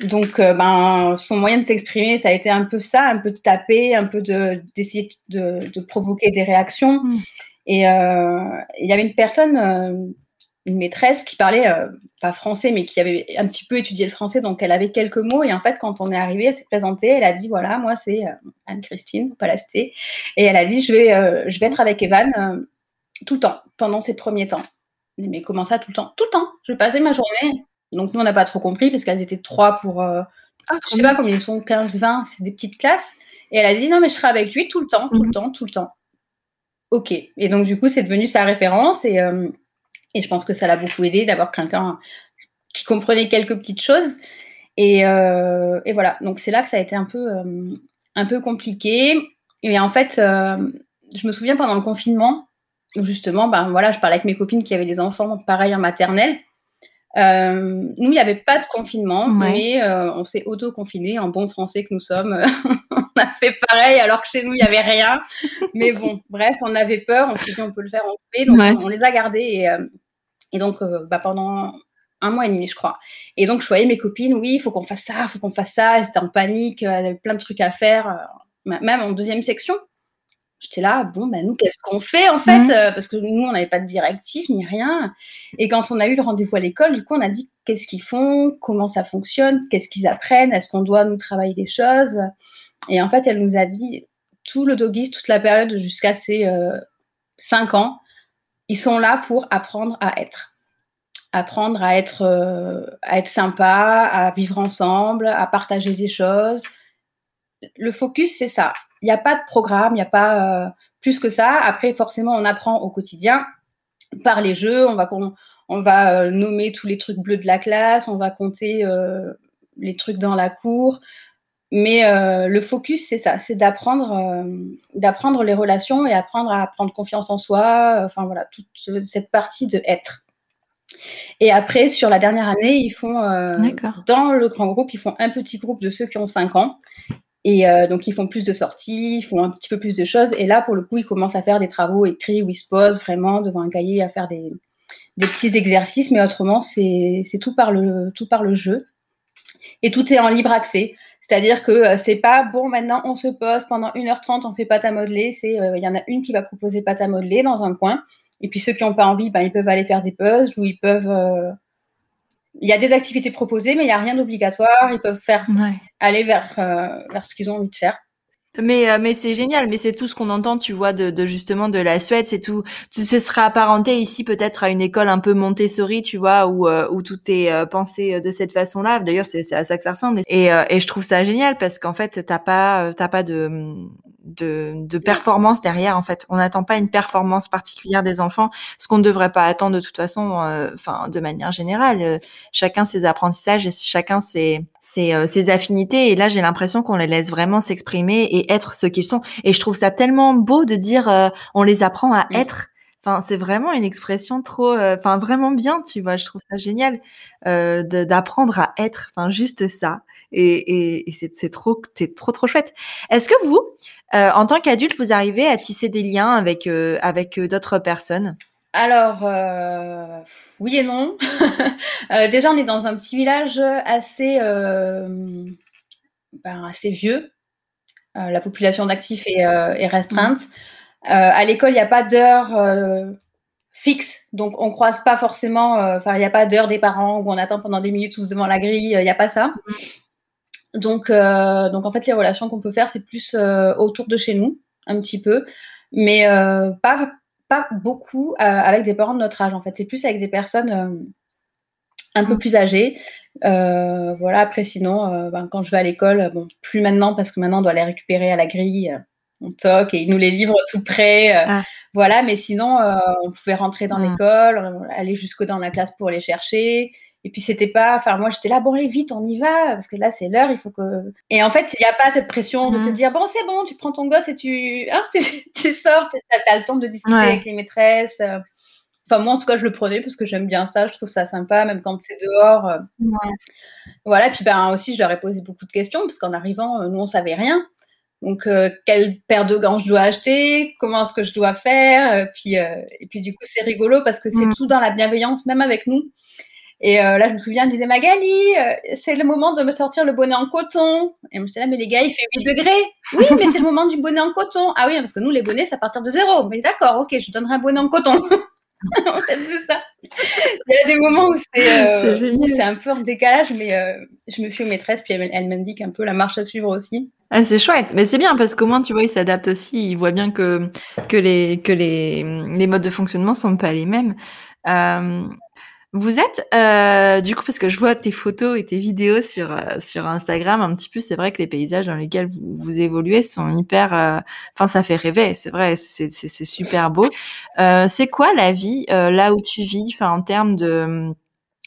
Donc, euh, ben, son moyen de s'exprimer, ça a été un peu ça, un peu de taper, un peu d'essayer de, de, provoquer des réactions. Mm. Et il y avait une personne, une maîtresse, qui parlait pas français, mais qui avait un petit peu étudié le français, donc elle avait quelques mots. Et en fait, quand on est arrivé, elle s'est présentée, elle a dit voilà, moi c'est Anne-Christine Palasté, et elle a dit je vais, je vais être avec Evan tout le temps pendant ces premiers temps. Mais comment ça tout le temps? Tout le temps. Je vais passer ma journée donc nous, on n'a pas trop compris parce qu'elles étaient trois pour, euh, ah, je sais pas combien ils sont, 15, 20, c'est des petites classes. Et elle a dit non, mais je serai avec lui tout le temps, tout le mhm. temps, tout le temps. Ok. Et donc du coup, c'est devenu sa référence et, euh, et je pense que ça l'a beaucoup aidé d'avoir quelqu'un qui comprenait quelques petites choses. Et, euh, et, voilà. Donc c'est là que ça a été un peu, euh, un peu compliqué. Et en fait, je me souviens pendant le confinement où justement, ben voilà, je parlais avec mes copines qui avaient des enfants pareil en maternelle. Euh, nous, il n'y avait pas de confinement, mais euh, on s'est auto-confiné en bon français que nous sommes. on a fait pareil alors que chez nous, il n'y avait rien. mais bon, bref, on avait peur, on s'est dit on peut le faire, on le fait. Donc, on, les a gardés. Et, euh, et donc, bah, pendant un mois et demi, je crois. Et donc, je voyais mes copines, oui, il faut qu'on fasse ça, il faut qu'on fasse ça. J'étais en panique, il y avait plein de trucs à faire. Même en deuxième section, J'étais là, bon, ben nous, qu'est-ce qu'on fait en fait mmh. euh, Parce que nous, on n'avait pas de directif ni rien. Et quand on a eu le rendez-vous à l'école, du coup, on a dit qu'est-ce qu'ils font, comment ça fonctionne, qu'est-ce qu'ils apprennent, est-ce qu'on doit nous travailler des choses? Et en fait, elle nous a dit tout le dogis, toute la période jusqu'à ces euh, 5 ans, ils sont là pour apprendre à être. Apprendre à être, euh, à être sympa, à vivre ensemble, à partager des choses. Le focus, c'est ça il n'y a pas de programme, il n'y a pas euh, plus que ça. Après, forcément, on apprend au quotidien par les jeux. On va, on, va euh, nommer tous les trucs bleus de la classe, on va compter les trucs dans la cour. Mais le focus, c'est ça, c'est d'apprendre, d'apprendre les relations et apprendre à prendre confiance en soi. Enfin voilà, toute cette partie de être. Et après, sur la dernière année, ils font, dans le grand groupe, ils font un petit groupe de ceux qui ont 5 ans. Et euh, donc, ils font plus de sorties, ils font un petit peu plus de choses. Et là, pour le coup, ils commencent à faire des travaux écrits où ils se posent vraiment devant un cahier à faire des, des petits exercices. Mais autrement, c'est tout, par le, tout par le jeu. Et tout est en libre accès. C'est-à-dire que euh, c'est pas bon, maintenant on se pose pendant 1h30, on fait pâte à modeler. C'est euh, il y en a une qui va proposer pâte à modeler dans un coin. Et puis ceux qui n'ont pas envie, ben, ils peuvent aller faire des puzzles ou ils peuvent il y a des activités proposées, mais il n'y a rien d'obligatoire. Ils peuvent faire aller vers, euh, vers ce qu'ils ont envie de faire. Mais euh, mais c'est génial, mais c'est tout ce qu'on entend, tu vois, de, de, justement de la Suède, c'est tout. Tu ce sera apparenté ici peut-être à une école un peu Montessori, tu vois, où euh, où tout est pensé de cette façon-là. D'ailleurs, c'est à ça que ça ressemble. Et et je trouve ça génial parce qu'en fait, t'as pas t'as pas de de, de performance derrière en fait. On n'attend pas une performance particulière des enfants, ce qu'on ne devrait pas attendre de toute façon, euh, enfin de manière générale. Euh, chacun ses apprentissages et chacun ses ses, euh, ses affinités. Et là, j'ai l'impression qu'on les laisse vraiment s'exprimer et être ce qu'ils sont. Et je trouve ça tellement beau de dire on les apprend à être. Enfin, c'est vraiment une expression trop, enfin vraiment bien, tu vois. Je trouve ça génial d'apprendre à être. Enfin, juste ça et, et, c'est trop, c'est trop trop chouette. Est-ce que vous, euh, en tant qu'adulte, vous arrivez à tisser des liens avec euh, avec euh, d'autres personnes? Alors, oui et non. déjà, on est dans un petit village assez, ben, assez vieux. la population d'actifs est, est, restreinte. À l'école, il n'y a pas d'heure fixe, donc on croise pas forcément. Enfin, il n'y a pas d'heure des parents où on attend pendant des minutes tous devant la grille. Il n'y a pas ça. Donc, donc en fait, les relations qu'on peut faire, c'est plus autour de chez nous, un petit peu, mais pas pas beaucoup avec des parents de notre âge. En fait, c'est plus avec des personnes un peu mmh. plus âgées. voilà. Après, sinon, ben, quand je vais à l'école, bon, plus maintenant parce que maintenant on doit les récupérer à la grille on toque et ils nous les livrent tout près. Euh, ah. Voilà, mais sinon, euh, on pouvait rentrer dans mmh. l'école, euh, aller jusque dans la classe pour les chercher. Et puis c'était pas, enfin moi j'étais là, bon allez vite, on y va, parce que là c'est l'heure, il faut que. Et en fait, il n'y a pas cette pression de te mmh. dire, bon c'est bon, tu prends ton gosse et tu, hein, tu, sors, tu as, le temps de discuter avec les maîtresses. Enfin moi en tout cas je le prenais parce que j'aime bien ça, je trouve ça sympa, même quand c'est dehors. Voilà, puis ben aussi je leur ai posé beaucoup de questions, parce qu'en arrivant, nous on savait rien. Donc, euh, quelle paire de gants je dois acheter, comment est-ce que je dois faire, euh, puis euh, et puis du coup c'est rigolo parce que c'est mm. tout dans la bienveillance même avec nous. Et là je me souviens, elle disait Magali, c'est le moment de me sortir le bonnet en coton. Et je me disais là mais les gars il fait 8 degrés. Oui mais c'est le moment du bonnet en coton. Ah oui parce que nous les bonnets c'est à partir de zéro. Mais d'accord ok je donnerai un bonnet en coton. en fait, c'est ça. Il y a des moments où c'est euh, un peu en décalage, mais je me fie aux maîtresses, puis elles m'indiquent un peu la marche à suivre aussi. Ah, c'est chouette, mais c'est bien parce qu'au moins tu vois, il s'adapte aussi, il voit bien que que les que les les modes de fonctionnement sont pas les mêmes. Euh, vous êtes euh, du coup parce que je vois tes photos et tes vidéos sur euh, sur Instagram un petit peu, c'est vrai que les paysages dans lesquels vous, vous évoluez sont hyper, euh, enfin ça fait rêver, c'est vrai, c'est super beau. C'est quoi la vie là où tu vis, enfin en termes de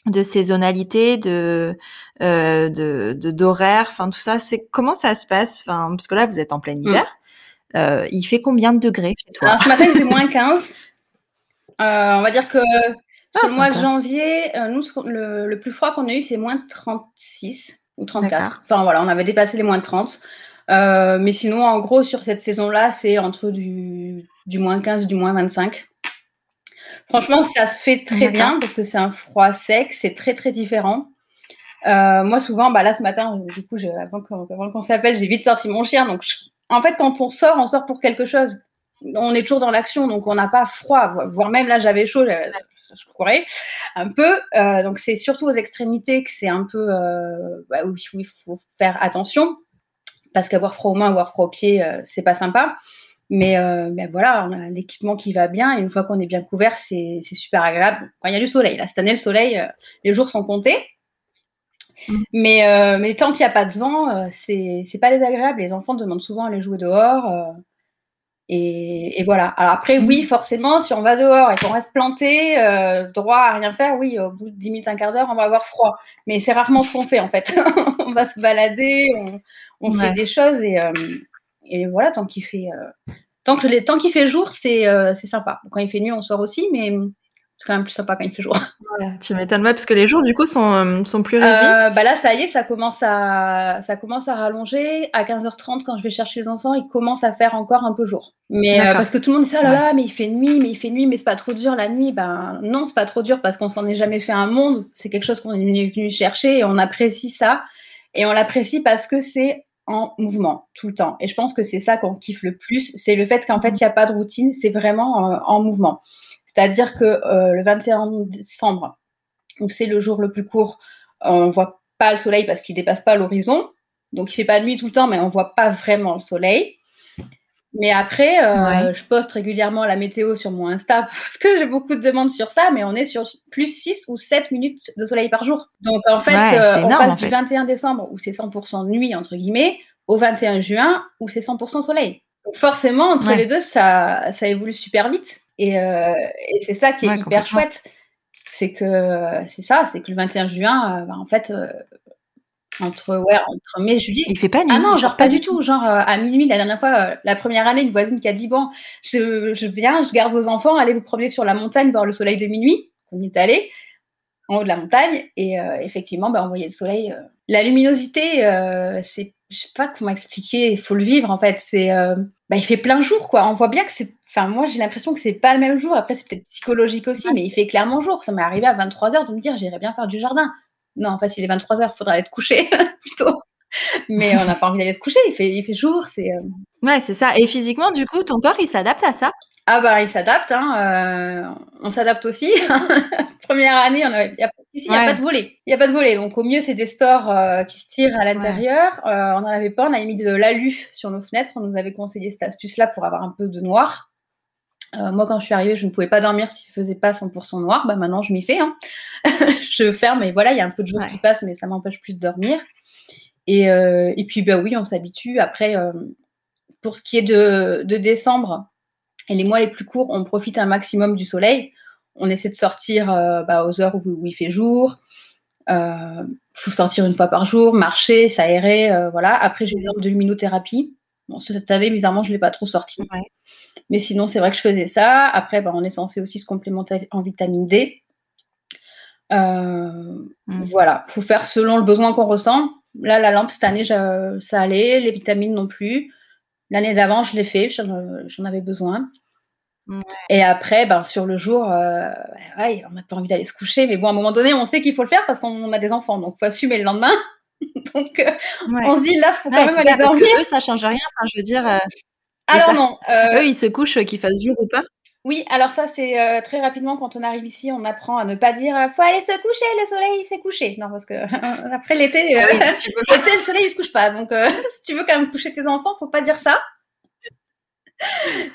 de saisonnalité, de de d'horaire, enfin tout ça. C'est comment ça se passe? Enfin parce que là vous êtes en plein mm. hiver. Il fait combien de degrés chez toi? Alors, Ce matin c'est moins 15. Euh, on va dire que ah, sur le mois de janvier, euh, nous le, le, plus froid qu'on a eu c'est moins 36 ou 34. Enfin voilà, on avait dépassé les moins 30. Euh, mais sinon en gros sur cette saison-là c'est entre du du moins 15 du moins 25. Franchement, ça se fait très bien parce que c'est un froid sec, c'est très très différent. Euh, moi, souvent, bah là ce matin, du coup, avant qu'on s'appelle, j'ai vite sorti mon chien. Donc, en fait, quand on sort, on sort pour quelque chose. On est toujours dans l'action, donc on n'a pas froid. Voire même là, j'avais chaud, je courais un peu. Euh, donc, c'est surtout aux extrémités que c'est un peu euh, bah, où, il faut faire attention parce qu'avoir froid aux mains, avoir froid aux pieds, c'est pas sympa. Mais, euh, mais, voilà, on a l'équipement qui va bien et une fois qu'on est bien couvert, c'est super agréable. Quand il y a du soleil, là, cette année, le soleil, euh, les jours sont comptés. Mm. Mais, euh, mais tant qu'il n'y a pas de vent, euh, c'est pas désagréable. Les enfants demandent souvent à aller jouer dehors. Euh, et, et, voilà. Alors après, oui, mm. forcément, si on va dehors et qu'on reste planté, droit à rien faire, oui, au bout de 10 minutes, un quart d'heure, on va avoir froid. Mais c'est rarement ce qu'on fait, en fait. on va se balader, on, on fait des choses et et voilà, tant qu'il fait, euh, tant que les, tant qu'il fait jour, c'est euh, c'est sympa. Quand il fait nuit, on sort aussi, mais c'est quand même plus sympa quand il fait jour. tu m'étonnes, pas parce que les jours, du coup, sont, euh, sont plus réduits. bah là, ça y est, ça commence à, ça commence à rallonger. À 15h30, quand je vais chercher les enfants, il commence à faire encore un peu jour. Mais parce que tout le monde dit ça, là, là, mais il fait nuit, mais il fait nuit, mais c'est pas trop dur la nuit. Ben non, c'est pas trop dur parce qu'on s'en est jamais fait un monde. C'est quelque chose qu'on est venu chercher et on apprécie ça. Et on l'apprécie parce que c'est en mouvement tout le temps. Et je pense que c'est ça qu'on kiffe le plus, c'est le fait qu'en fait, il n'y a pas de routine, c'est vraiment euh, en mouvement. C'est-à-dire que euh, le 21 décembre, où c'est le jour le plus court, on voit pas le soleil parce qu'il dépasse pas l'horizon. Donc il fait pas nuit tout le temps, mais on voit pas vraiment le soleil. Mais après, euh, je poste régulièrement la météo sur mon Insta parce que j'ai beaucoup de demandes sur ça, mais on est sur plus 6 ou 7 minutes de soleil par jour. Donc en fait, euh, on passe du 21 décembre où c'est 100% nuit, entre guillemets, au 21 juin où c'est 100% soleil. Donc forcément, entre les deux, ça, ça évolue super vite. Et, euh, et c'est ça qui est hyper chouette. C'est que c'est ça, c'est que le 21 juin, bah, en fait, entre, ouais, entre mai et juillet. Il fait pas nuit. Ah non, genre pas du tout. Genre euh, à minuit, la dernière fois, euh, la première année, une voisine qui a dit Bon, je, je, viens, je garde vos enfants, allez vous promener sur la montagne, voir le soleil de minuit. On y est allé en haut de la montagne et euh, effectivement, bah, on voyait le soleil. La luminosité, c'est, je sais pas comment expliquer, il faut le vivre en fait. C'est, bah, il fait plein jour quoi. On voit bien que c'est, enfin, moi j'ai l'impression que c'est pas le même jour. Après, c'est peut-être psychologique aussi, mais il fait clairement jour. Ça m'est arrivé à 23h de me dire J'irais bien faire du jardin. Non, en fait, il est 23 heures, il faudra être couché plutôt. Mais on n'a pas envie d'aller se coucher, il fait, il fait jour. c'est... Euh... Ouais, c'est ça. Et physiquement, du coup, ton corps, il s'adapte à ça? Ah bah, il s'adapte. Hein, euh... On s'adapte aussi. première année, il n'y a, a, pas de volet. Il n'y a pas de volet. Donc, au mieux, c'est des stores euh, qui se tirent à l'intérieur. Euh, on n'en avait pas. On avait mis de l'alu sur nos fenêtres. On nous avait conseillé cette astuce-là pour avoir un peu de noir. Euh, moi, quand je suis arrivée, je ne pouvais pas dormir s'il ne faisait pas 100% noir. Bah, maintenant, je m'y fais. Hein. je ferme et voilà, il y a un peu de jour qui passe, mais ça m'empêche plus de dormir. Et, et puis, bah oui, on s'habitue. Après, pour ce qui est de, de décembre et les mois les plus courts, on profite un maximum du soleil on essaie de sortir euh, bah, aux heures où, il fait jour. Euh, faut sortir une fois par jour, marcher, s'aérer, euh, voilà. Après, j'ai eu de luminothérapie. Bon, cette année, bizarrement, je ne l'ai pas trop sorti. Mais sinon, c'est vrai que je faisais ça. Après, bah, on est censé aussi se complémenter en vitamine D. Euh, mm. Voilà, faut faire selon le besoin qu'on ressent. Là, la lampe, cette année, ça allait. Les vitamines non plus. L'année d'avant, je l'ai fait, j'en avais besoin. Et après, ben, sur le jour, euh, ouais, on n'a pas envie d'aller se coucher, mais bon, à un moment donné, on sait qu'il faut le faire parce qu'on a des enfants, donc il faut assumer le lendemain. donc, euh, on se dit, là, il faut quand même aller dormir. Parce que eux, ça change rien. Enfin, je veux dire. Euh, alors non. Eux, ils se couchent, qu'ils fassent jour ou pas. Oui, alors ça, c'est très rapidement quand on arrive ici, on apprend à ne pas dire faut aller se coucher, le soleil s'est couché. Non, parce que après l'été, ah le soleil il se couche pas. Donc, si tu veux quand même coucher tes enfants, faut pas dire ça.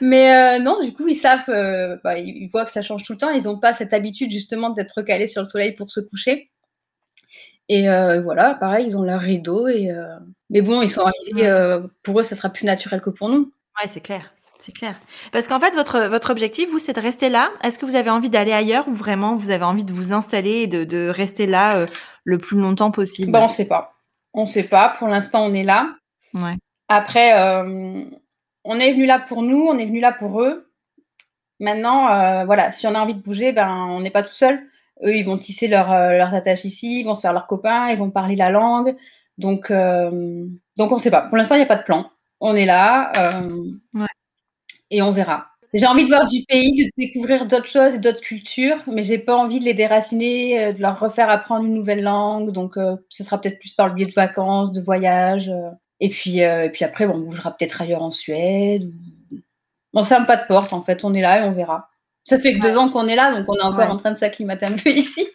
Mais euh, non, du coup, ils savent, euh, bah, ils voient que ça change tout le temps. Ils n'ont pas cette habitude justement d'être calés sur le soleil pour se coucher. Et euh, voilà, pareil, ils ont leur rideau. Et, Mais bon, ils sont arrivés, pour eux, ça sera plus naturel que pour nous. Ouais, c'est clair. C'est clair. Parce qu'en fait, votre, votre objectif, vous, c'est de rester là. Est-ce que vous avez envie d'aller ailleurs ou vraiment vous avez envie de vous installer et de, de rester là le plus longtemps possible? Bah, On ne sait pas. On ne sait pas. Pour l'instant, on est là. Ouais. Après, on est venu là pour nous, on est venu là pour eux. Maintenant, euh, voilà, si on a envie de bouger, ben, on n'est pas tout seul. Eux, ils vont tisser leur, euh, leurs attaches ici, ils vont se faire leurs copains, ils vont parler la langue. Donc, euh, donc on ne sait pas. Pour l'instant, il n'y a pas de plan. On est là et on verra. J'ai envie de voir du pays, de découvrir d'autres choses et d'autres cultures, mais j'ai pas envie de les déraciner, de leur refaire apprendre une nouvelle langue. Donc, ce sera peut-être plus par le biais de vacances, de voyages. Et puis, euh, et puis après, on bougera peut-être ailleurs en Suède. On ne ferme pas de porte, en fait. On est là et on verra. Ça fait que deux ans qu'on est là, donc on est encore en train de s'acclimater un peu ici.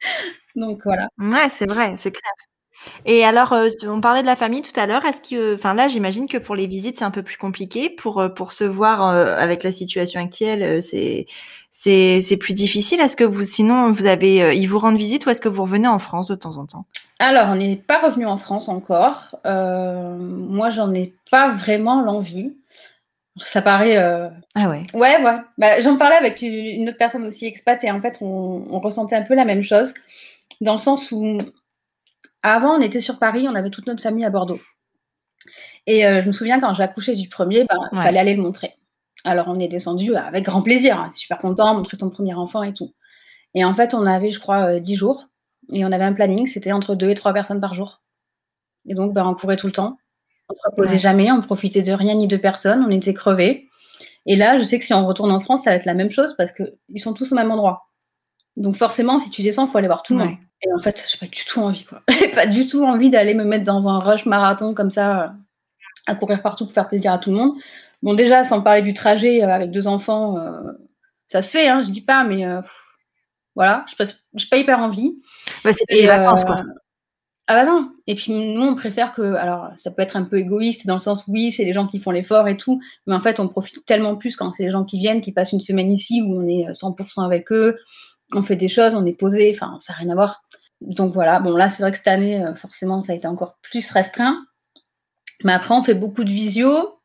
donc voilà. Ouais, c'est vrai, c'est clair. Et alors, euh, on parlait de la famille tout à l'heure. Est-ce que, enfin là, j'imagine que pour les visites, c'est un peu plus compliqué. Pour euh, pour se voir avec la situation actuelle, c'est c'est c'est plus difficile. Est-ce que vous, sinon, vous avez, ils vous rendent visite ou est-ce que vous revenez en France de temps en temps? Alors, on n'est pas revenu en France encore. Euh, moi, j'en ai pas vraiment l'envie. Ça paraît. Euh, ah ouais. Ouais, ouais. Bah, j'en parlais avec une autre personne aussi expat et en fait, on, ressentait un peu la même chose. Dans le sens où, avant, on était sur Paris, on avait toute notre famille à Bordeaux. Et euh, je me souviens quand j'ai accouché du premier, ben, il fallait aller le montrer. Alors, on est descendu avec grand plaisir. Hein. Super content, montrer ton premier enfant et tout. Et en fait, on avait, je crois, dix jours. Et on avait un planning, c'était entre deux et trois personnes par jour. Et donc, ben, on courait tout le temps. On ne se reposait jamais, on profitait de rien ni de personne, on était crevés. Et là, je sais que si on retourne en France, ça va être la même chose parce qu'ils sont tous au même endroit. Donc forcément, si tu descends, il faut aller voir tout le monde. Et en fait, j'ai pas du tout envie, quoi. j'ai pas du tout envie d'aller me mettre dans un rush marathon comme ça, euh, à courir partout pour faire plaisir à tout le monde. Bon, déjà, sans parler du trajet euh, avec deux enfants, euh, ça se fait, hein, je dis pas, mais voilà, je n'ai pas hyper envie. Bah, des vacances, quoi. Euh, ah bah non. Et puis nous, on préfère que, alors ça peut être un peu égoïste dans le sens oui, c'est les gens qui font l'effort et tout, mais en fait on profite tellement plus quand c'est les gens qui viennent, qui passent une semaine ici où on est 100% euh, avec eux, on fait des choses, on est posé, enfin ça n'a rien à voir. Donc voilà, bon là c'est vrai que cette année, euh, forcément ça a été encore plus restreint. Mais après on fait beaucoup de visio,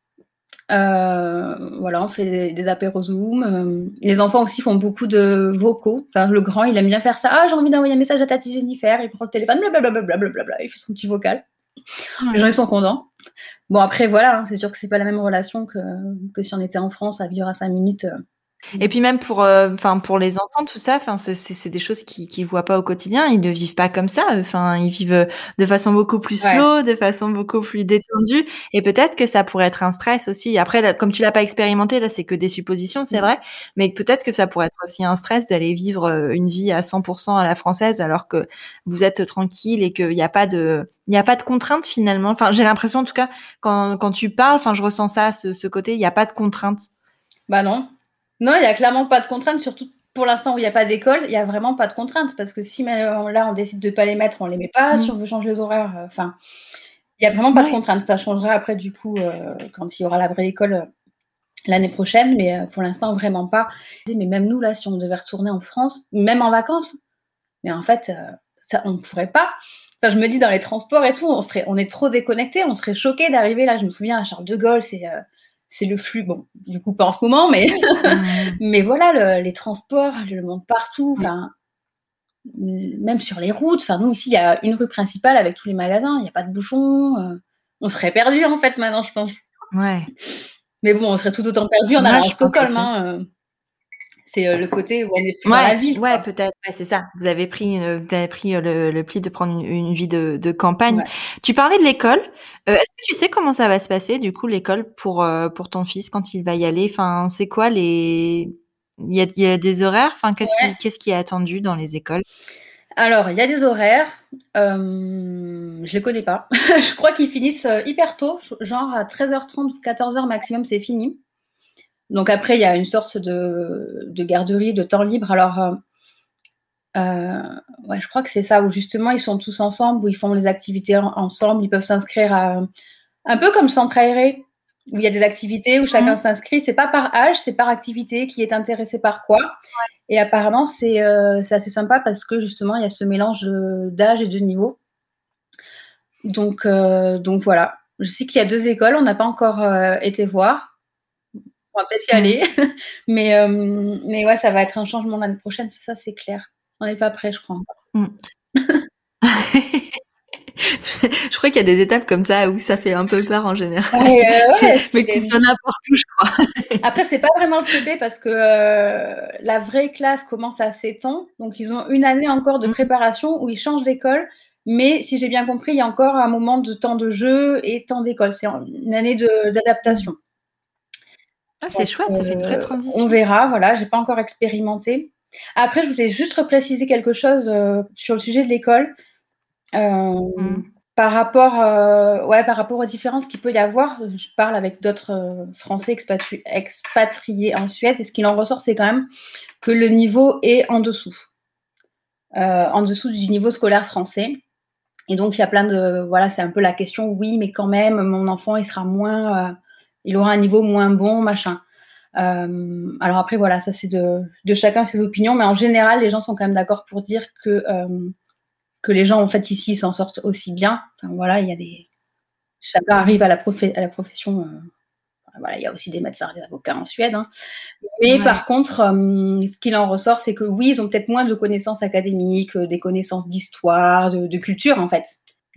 euh, voilà, on fait des, des apéros Zoom. Euh, les enfants aussi font beaucoup de vocaux. Enfin, le grand, il aime bien faire ça. Ah, j'ai envie d'envoyer un message à Tati Jennifer. Il prend le téléphone, blablabla, blablabla, il fait son petit vocal. Les gens, ils sont contents. Bon, après, voilà, hein, c'est sûr que c'est pas la même relation que, que si on était en France à vivre à 5 minutes. Euh, et puis même pour, euh, enfin pour les enfants, tout ça, enfin c'est des choses qu'ils qui voient pas au quotidien. Ils ne vivent pas comme ça. Enfin, ils vivent de façon beaucoup plus slow, de façon beaucoup plus détendue. Et peut-être que ça pourrait être un stress aussi. Après, comme tu l'as pas expérimenté, là, c'est que des suppositions, c'est mmh. vrai. Mais peut-être que ça pourrait être aussi un stress d'aller vivre euh, une vie à 100% à la française, alors que vous êtes tranquille et qu'il n'y a pas de il n'y a pas de contrainte finalement. Enfin, j'ai l'impression en tout cas quand, quand tu parles, enfin, je ressens ça, ce, ce côté, il n'y a pas de contrainte. Bah non, non, il n'y a clairement pas de contraintes, surtout pour l'instant où il n'y a pas d'école, il n'y a vraiment pas de contraintes parce que si là on décide de ne pas les mettre, on ne les met pas. Si mmh. on veut changer les horaires, enfin, il n'y a vraiment pas de contraintes. Ça changera après du coup quand il y aura la vraie école l'année prochaine, mais pour l'instant vraiment pas. Mais même nous là, si on devait retourner en France, même en vacances, mais en fait, ça, on ne pourrait pas. Enfin, je me dis dans les transports et tout, on serait, on est trop déconnecté, on serait choqué d'arriver là. Je me souviens à Charles de Gaulle, c'est c'est le flux. Bon, du coup pas en ce moment, mais mais voilà, les transports, je le monte partout. Enfin, même sur les routes. Enfin, nous ici, il y a une rue principale avec tous les magasins. Il n'y a pas de bouchons. on serait perdu en fait maintenant, je pense. Ouais. Mais bon, on serait tout autant perdu en allant à Stockholm. Hein, euh. C'est euh, le côté où on est plus dans la ville. Ouais, peut-être. c'est ça. Vous avez pris, vous avez pris euh, le, pli de prendre une, vie de, campagne. Tu parlais de l'école. Est-ce que tu sais comment ça va se passer du coup l'école pour pour ton fils quand il va y aller? Enfin, c'est quoi les il y a, des horaires? Enfin, qu'est-ce qui qu'est-ce qui est attendu dans les écoles? Alors, il y a des horaires. Euh, je les connais pas. je crois qu'ils finissent euh, hyper tôt, genre à 13h30 ou 14h maximum, c'est fini. Donc après, il y a une sorte de, garderie, de temps libre. Alors, euh, euh, ouais, je crois que c'est ça, où justement, ils sont tous ensemble, où ils font les activités ensemble, ils peuvent s'inscrire à un peu comme centre aéré où il y a des activités où chacun mhm. s'inscrit. C'est pas par âge, c'est par activité, qui est intéressé par quoi. Et apparemment, euh, c'est assez sympa parce que justement, il y a ce mélange d'âge et de niveau. Donc, euh, donc voilà. Je sais qu'il y a deux écoles, on n'a pas encore été voir. On va peut-être y mhm. aller. mais, mais ouais, ça va être un changement l'année prochaine, ça, c'est clair. On n'est pas prêt, je crois. Mm. je crois qu'il y a des étapes comme ça où ça fait un peu peur en général. Euh, mais que tu sois n'importe où, je crois. Après, c'est pas vraiment le CP parce que euh, la vraie classe commence à 7 ans. Donc, ils ont une année encore de mmh. préparation où ils changent d'école. Mais si j'ai bien compris, il y a encore un moment de temps de jeu et temps d'école. C'est une année d'adaptation. Ah, c'est chouette, ça fait une vraie euh, transition. On verra, voilà, j'ai pas encore expérimenté. Après, je voulais juste préciser quelque chose sur le sujet de l'école. Mmh. Par rapport, euh, ouais, par rapport aux différences qu'il peut y avoir, je parle avec d'autres euh, Français expatriés en Suède, et ce qu'il en ressort, c'est quand même que le niveau est en dessous, euh, en dessous du niveau scolaire français. Et donc, il y a plein de, voilà, c'est un peu la question, oui, mais quand même, mon enfant, il sera moins, il aura un niveau moins bon, machin. alors après, voilà, ça c'est de, de, chacun ses opinions, mais en général, les gens sont quand même d'accord pour dire que que les gens en fait ici s'en sortent aussi bien. Enfin, voilà, il y a des chacun arrive à la, à la profession. Euh, voilà, il y a aussi des médecins, des avocats en Suède. Hein. Mais par contre, euh, ce qu'il en ressort, c'est que oui, ils ont peut-être moins de connaissances académiques, euh, des connaissances d'histoire, de, culture en fait.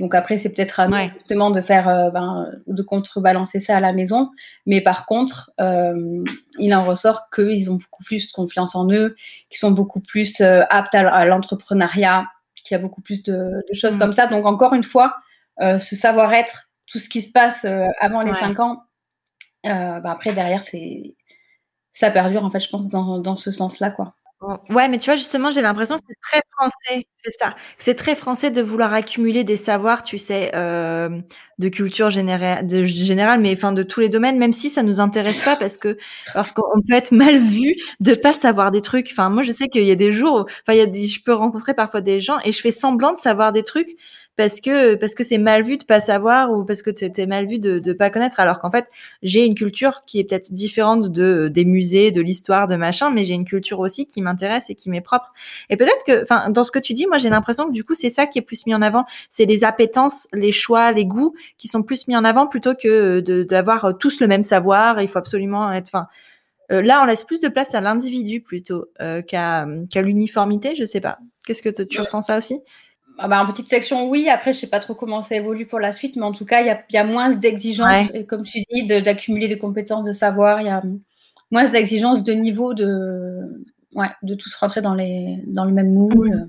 Donc après, c'est peut-être à nous justement de faire, ben, de contrebalancer ça à la maison. Mais par contre, il en ressort qu'ils ont beaucoup plus de confiance en eux, qu'ils sont beaucoup plus aptes à l'entrepreneuriat, qu'il y a beaucoup plus de, choses mm. comme ça. Donc, encore une fois, euh, ce savoir-être, tout ce qui se passe euh, avant les 5 ans, euh, bah, après, derrière, c'est ça perdure, en fait, je pense, dans, dans ce sens-là, quoi. Ouais, mais tu vois, justement, j'ai l'impression que c'est très français, c'est ça. C'est très français de vouloir accumuler des savoirs, tu sais, euh, de culture générale, de, générale, mais enfin de tous les domaines, même si ça nous intéresse pas, parce que parce qu'on peut être mal vu de pas savoir des trucs. Enfin, moi, je sais qu'il y a des jours, enfin, il y a des, je peux rencontrer parfois des gens et je fais semblant de savoir des trucs parce que parce que c'est mal vu de pas savoir ou parce que t'es mal vu de de pas connaître. Alors qu'en fait j'ai une culture qui est peut-être différente de des musées de l'histoire de machin mais j'ai une culture aussi qui m'intéresse et qui m'est propre. Et peut-être que enfin dans ce que tu dis moi j'ai l'impression que du coup c'est ça qui est plus mis en avant. C'est les appétences les choix les goûts qui sont plus mis en avant plutôt que d'avoir tous le même savoir il faut absolument être enfin euh, là, on laisse plus de place à l'individu plutôt euh, qu'à l'uniformité. Je sais pas. Qu'est-ce que tu ressens ça aussi? Ah bah, en petite section, oui. Après, je sais pas trop comment ça évolue pour la suite, mais en tout cas, il y a, moins d'exigences, comme tu dis, d'accumuler des compétences, de savoir. Il y a moins d'exigences de niveau de, ouais, de tous rentrer dans, les, dans le même moule.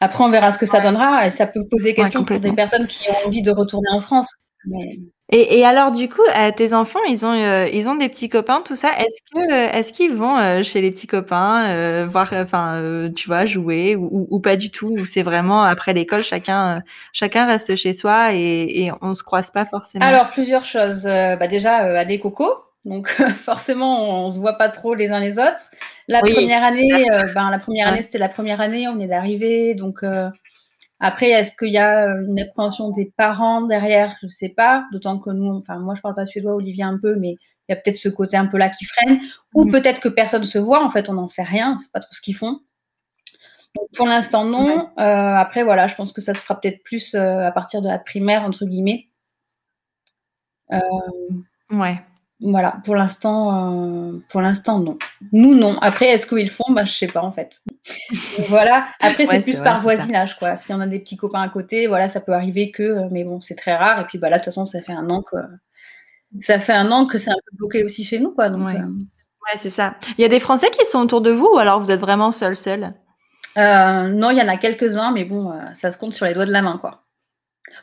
Après, on verra ce que ça donnera et ça peut poser question pour des personnes qui ont envie de retourner en France. Mais... Et, et, alors du coup, euh, tes enfants, ils ont euh, ils ont des petits copains, tout ça. Est-ce que euh, est-ce qu'ils vont chez les petits copains voir, enfin, tu vois, jouer ou, ou, pas du tout? Ou c'est vraiment après l'école, chacun chacun reste chez soi et, et on se croise pas forcément? Alors plusieurs choses. bah déjà, à des cocos. Donc forcément, on, se voit pas trop les uns les autres. La première année, ben, la première année, c'était la première année, on est d'arrivée, donc après, est-ce qu'il y a une appréhension des parents derrière? Je sais pas. D'autant que nous, enfin moi, je parle pas suédois, Olivier un peu, mais il y a peut-être ce côté un peu là qui freine, ou mm. peut-être que personne ne se voit. En fait, on n'en sait rien. C'est pas trop ce qu'ils font. pour l'instant, non. après, voilà, je pense que ça se fera peut-être plus à partir de la primaire entre guillemets. ouais. Voilà, pour l'instant, euh, pour l'instant, non. Nous, non. Après, est-ce qu'ils font? Bah, Je sais pas, en fait. voilà. Après, c'est plus par voisinage, quoi. Si on a des petits copains à côté, voilà, ça peut arriver que, euh, mais bon, c'est très rare. Et puis, bah, là, de toute façon, ça fait un an que, ça fait un an que c'est un peu bloqué aussi chez nous, quoi. Donc, ouais. Euh, c'est ça. Il y a des Français qui sont autour de vous ou alors vous êtes vraiment seul, seul Non, il y en a quelques-uns, mais bon, ça se compte sur les doigts de la main, quoi.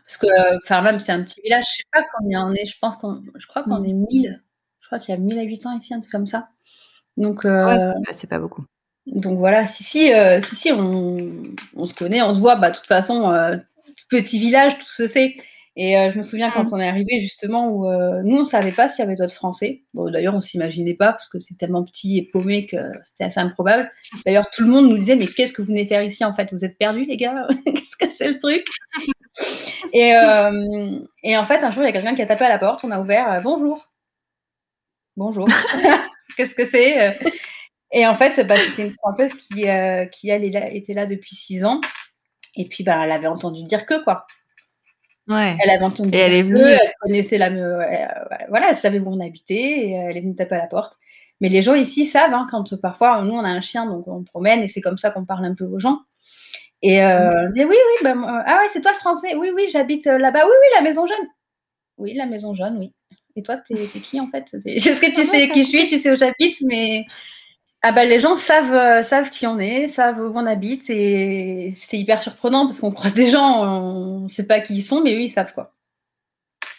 Parce que, enfin, même, c'est un petit village, je sais pas combien on est, je pense qu'on, je crois qu'on est 1000. Je crois qu'il y a 1000 habitants ici, un truc comme ça. Donc, bah, c'est pas beaucoup. Donc voilà, si, si, si, si on, se connaît, on se voit, bah, de toute façon, petit village, tout se sait. Et je me souviens quand mmh. on est arrivé, justement, où nous, on savait pas s'il y avait d'autres Français. Bon, d'ailleurs, on s'imaginait pas, parce que c'est tellement petit et paumé que c'était assez improbable. D'ailleurs, tout le monde nous disait, mais qu'est-ce que vous venez faire ici, en fait? Vous êtes perdus, les gars? Qu'est-ce que c'est le truc? Et, euh, et, en fait, un jour, il y a quelqu'un qui a tapé à la porte. On a ouvert. Euh, bonjour. Bonjour. Qu'est-ce que c'est? Euh? Et en fait, bah, c'était une Française qui, qui elle, était là depuis six ans. Et puis, bah, elle avait entendu dire que, quoi. Ouais. Elle avait entendu et elle est venue. elle connaissait la. voilà, elle savait où on habitait et elle est venue taper à la porte. Mais les gens ici savent, hein, quand parfois, nous, on a un chien, donc on promène et c'est comme ça qu'on parle un peu aux gens. Et euh, mmh. dit oui, oui, bah, ah ouais, c'est toi le français. Oui, oui, j'habite euh, là-bas. Oui, oui, la maison jaune. Oui, la maison jaune, oui. Et toi, t'es es qui en fait? Est-ce que tu ah sais qui je suis Tu sais où j'habite, mais ah bah les gens savent euh, savent qui on est, savent où on habite, et c'est hyper surprenant parce qu'on croise des gens, on sait pas qui ils sont, mais eux ils savent quoi.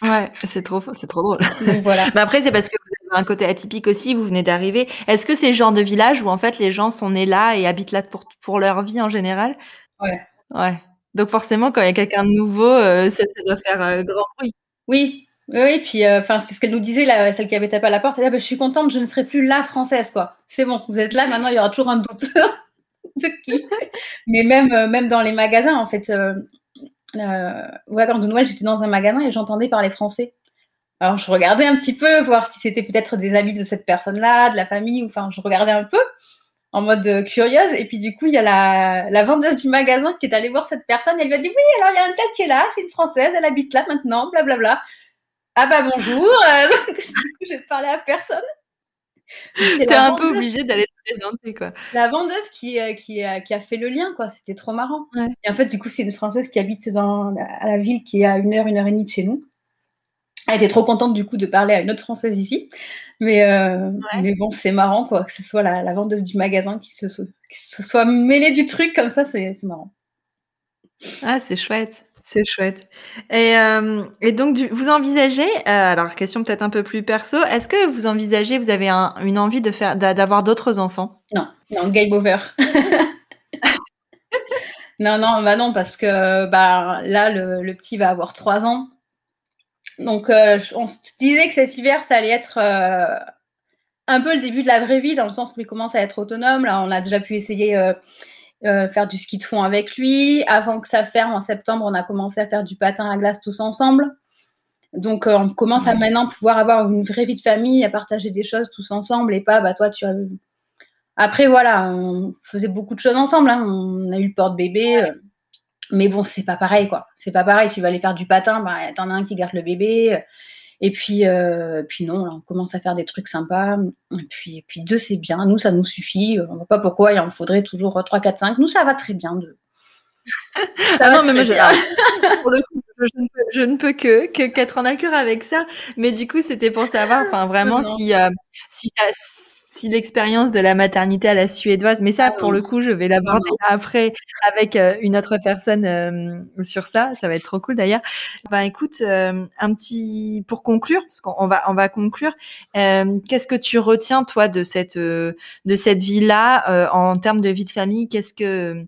Ouais, c'est trop c'est trop drôle. Donc voilà. mais après c'est parce que vous avez un côté atypique aussi, vous venez d'arriver. Est-ce que c'est le genre de village où en fait les gens sont nés là et habitent là pour pour leur vie en général? Ouais. Ouais. Donc forcément, quand il y a quelqu'un de nouveau, euh, ça, doit faire euh, grand bruit. Oui, oui, puis euh, enfin c'est ce qu'elle nous disait, là, celle qui avait tapé à la porte. Elle ah, bah, je suis contente, je ne serai plus la française, quoi. C'est bon, vous êtes là, maintenant il y aura toujours un doute de qui? Mais même, même dans les magasins, en fait, euh, vacances de Noël, j'étais dans un magasin et j'entendais parler français. Alors je regardais un petit peu, voir si c'était peut-être des amis de cette personne-là, de la famille, enfin je regardais un peu en mode euh, curieuse. Et puis du coup, il y a la, la, vendeuse du magasin qui est allée voir cette personne. Elle lui a dit oui, alors il y a un gars qui est là, c'est une française, elle habite là maintenant, blablabla. Ah bah bonjour. Euh, du coup, j'ai parlé à personne. T'es un peu obligé d'aller te présenter quoi. La vendeuse qui, euh, qui, qui, a fait le lien quoi. C'était trop marrant. Et en fait, du coup, c'est une française qui habite dans à la ville qui est à une heure, une heure et demie de chez nous. Elle était trop contente du coup de parler à une autre française ici. Mais, euh, mais bon, c'est marrant quoi, que ce soit la, vendeuse du magasin qui se, soit mêlée du truc comme ça, c'est marrant. Ah, c'est chouette. C'est chouette. Et, euh, donc, vous envisagez, euh, alors question peut-être un peu plus perso, est-ce que vous envisagez, vous avez une envie de faire, d'avoir d'autres enfants? Non, non, game over. non, non, bah non, parce que bah, là, le, petit va avoir trois ans. Donc, euh, on se disait que cet hiver, ça allait être un peu le début de la vraie vie, dans le sens où il commence à être autonome. Là, on a déjà pu essayer faire du ski de fond avec lui. Avant que ça ferme en septembre, on a commencé à faire du patin à glace tous ensemble. Donc, on commence à maintenant pouvoir avoir une vraie vie de famille, à partager des choses tous ensemble et pas, bah, toi, tu. Après, voilà, on faisait beaucoup de choses ensemble. Hein. On a eu le porte-bébé. Mais bon, c'est pas pareil, quoi. C'est pas pareil. Tu vas aller faire du patin, bah, t'en as un qui garde le bébé. Et puis, euh, puis non, on commence à faire des trucs sympas. Et puis, et puis deux, c'est bien. Nous, ça nous suffit. On voit pas pourquoi il en faudrait toujours 3, 4, 5. Nous, ça va très bien. Deux. ah non, mais moi, je, pour le coup, je, ne peux, que qu'être en accord avec ça. Mais du coup, c'était pour savoir, enfin, vraiment, si, euh, si ça si l'expérience de la maternité à la suédoise, mais ça, pour le coup, je vais l'aborder après avec euh, une autre personne euh, sur ça. Ça va être trop cool d'ailleurs. Ben écoute, euh, un petit pour conclure, parce qu'on va on va conclure. Qu'est-ce que tu retiens toi de cette de cette vie là en termes de vie de famille? Qu'est-ce que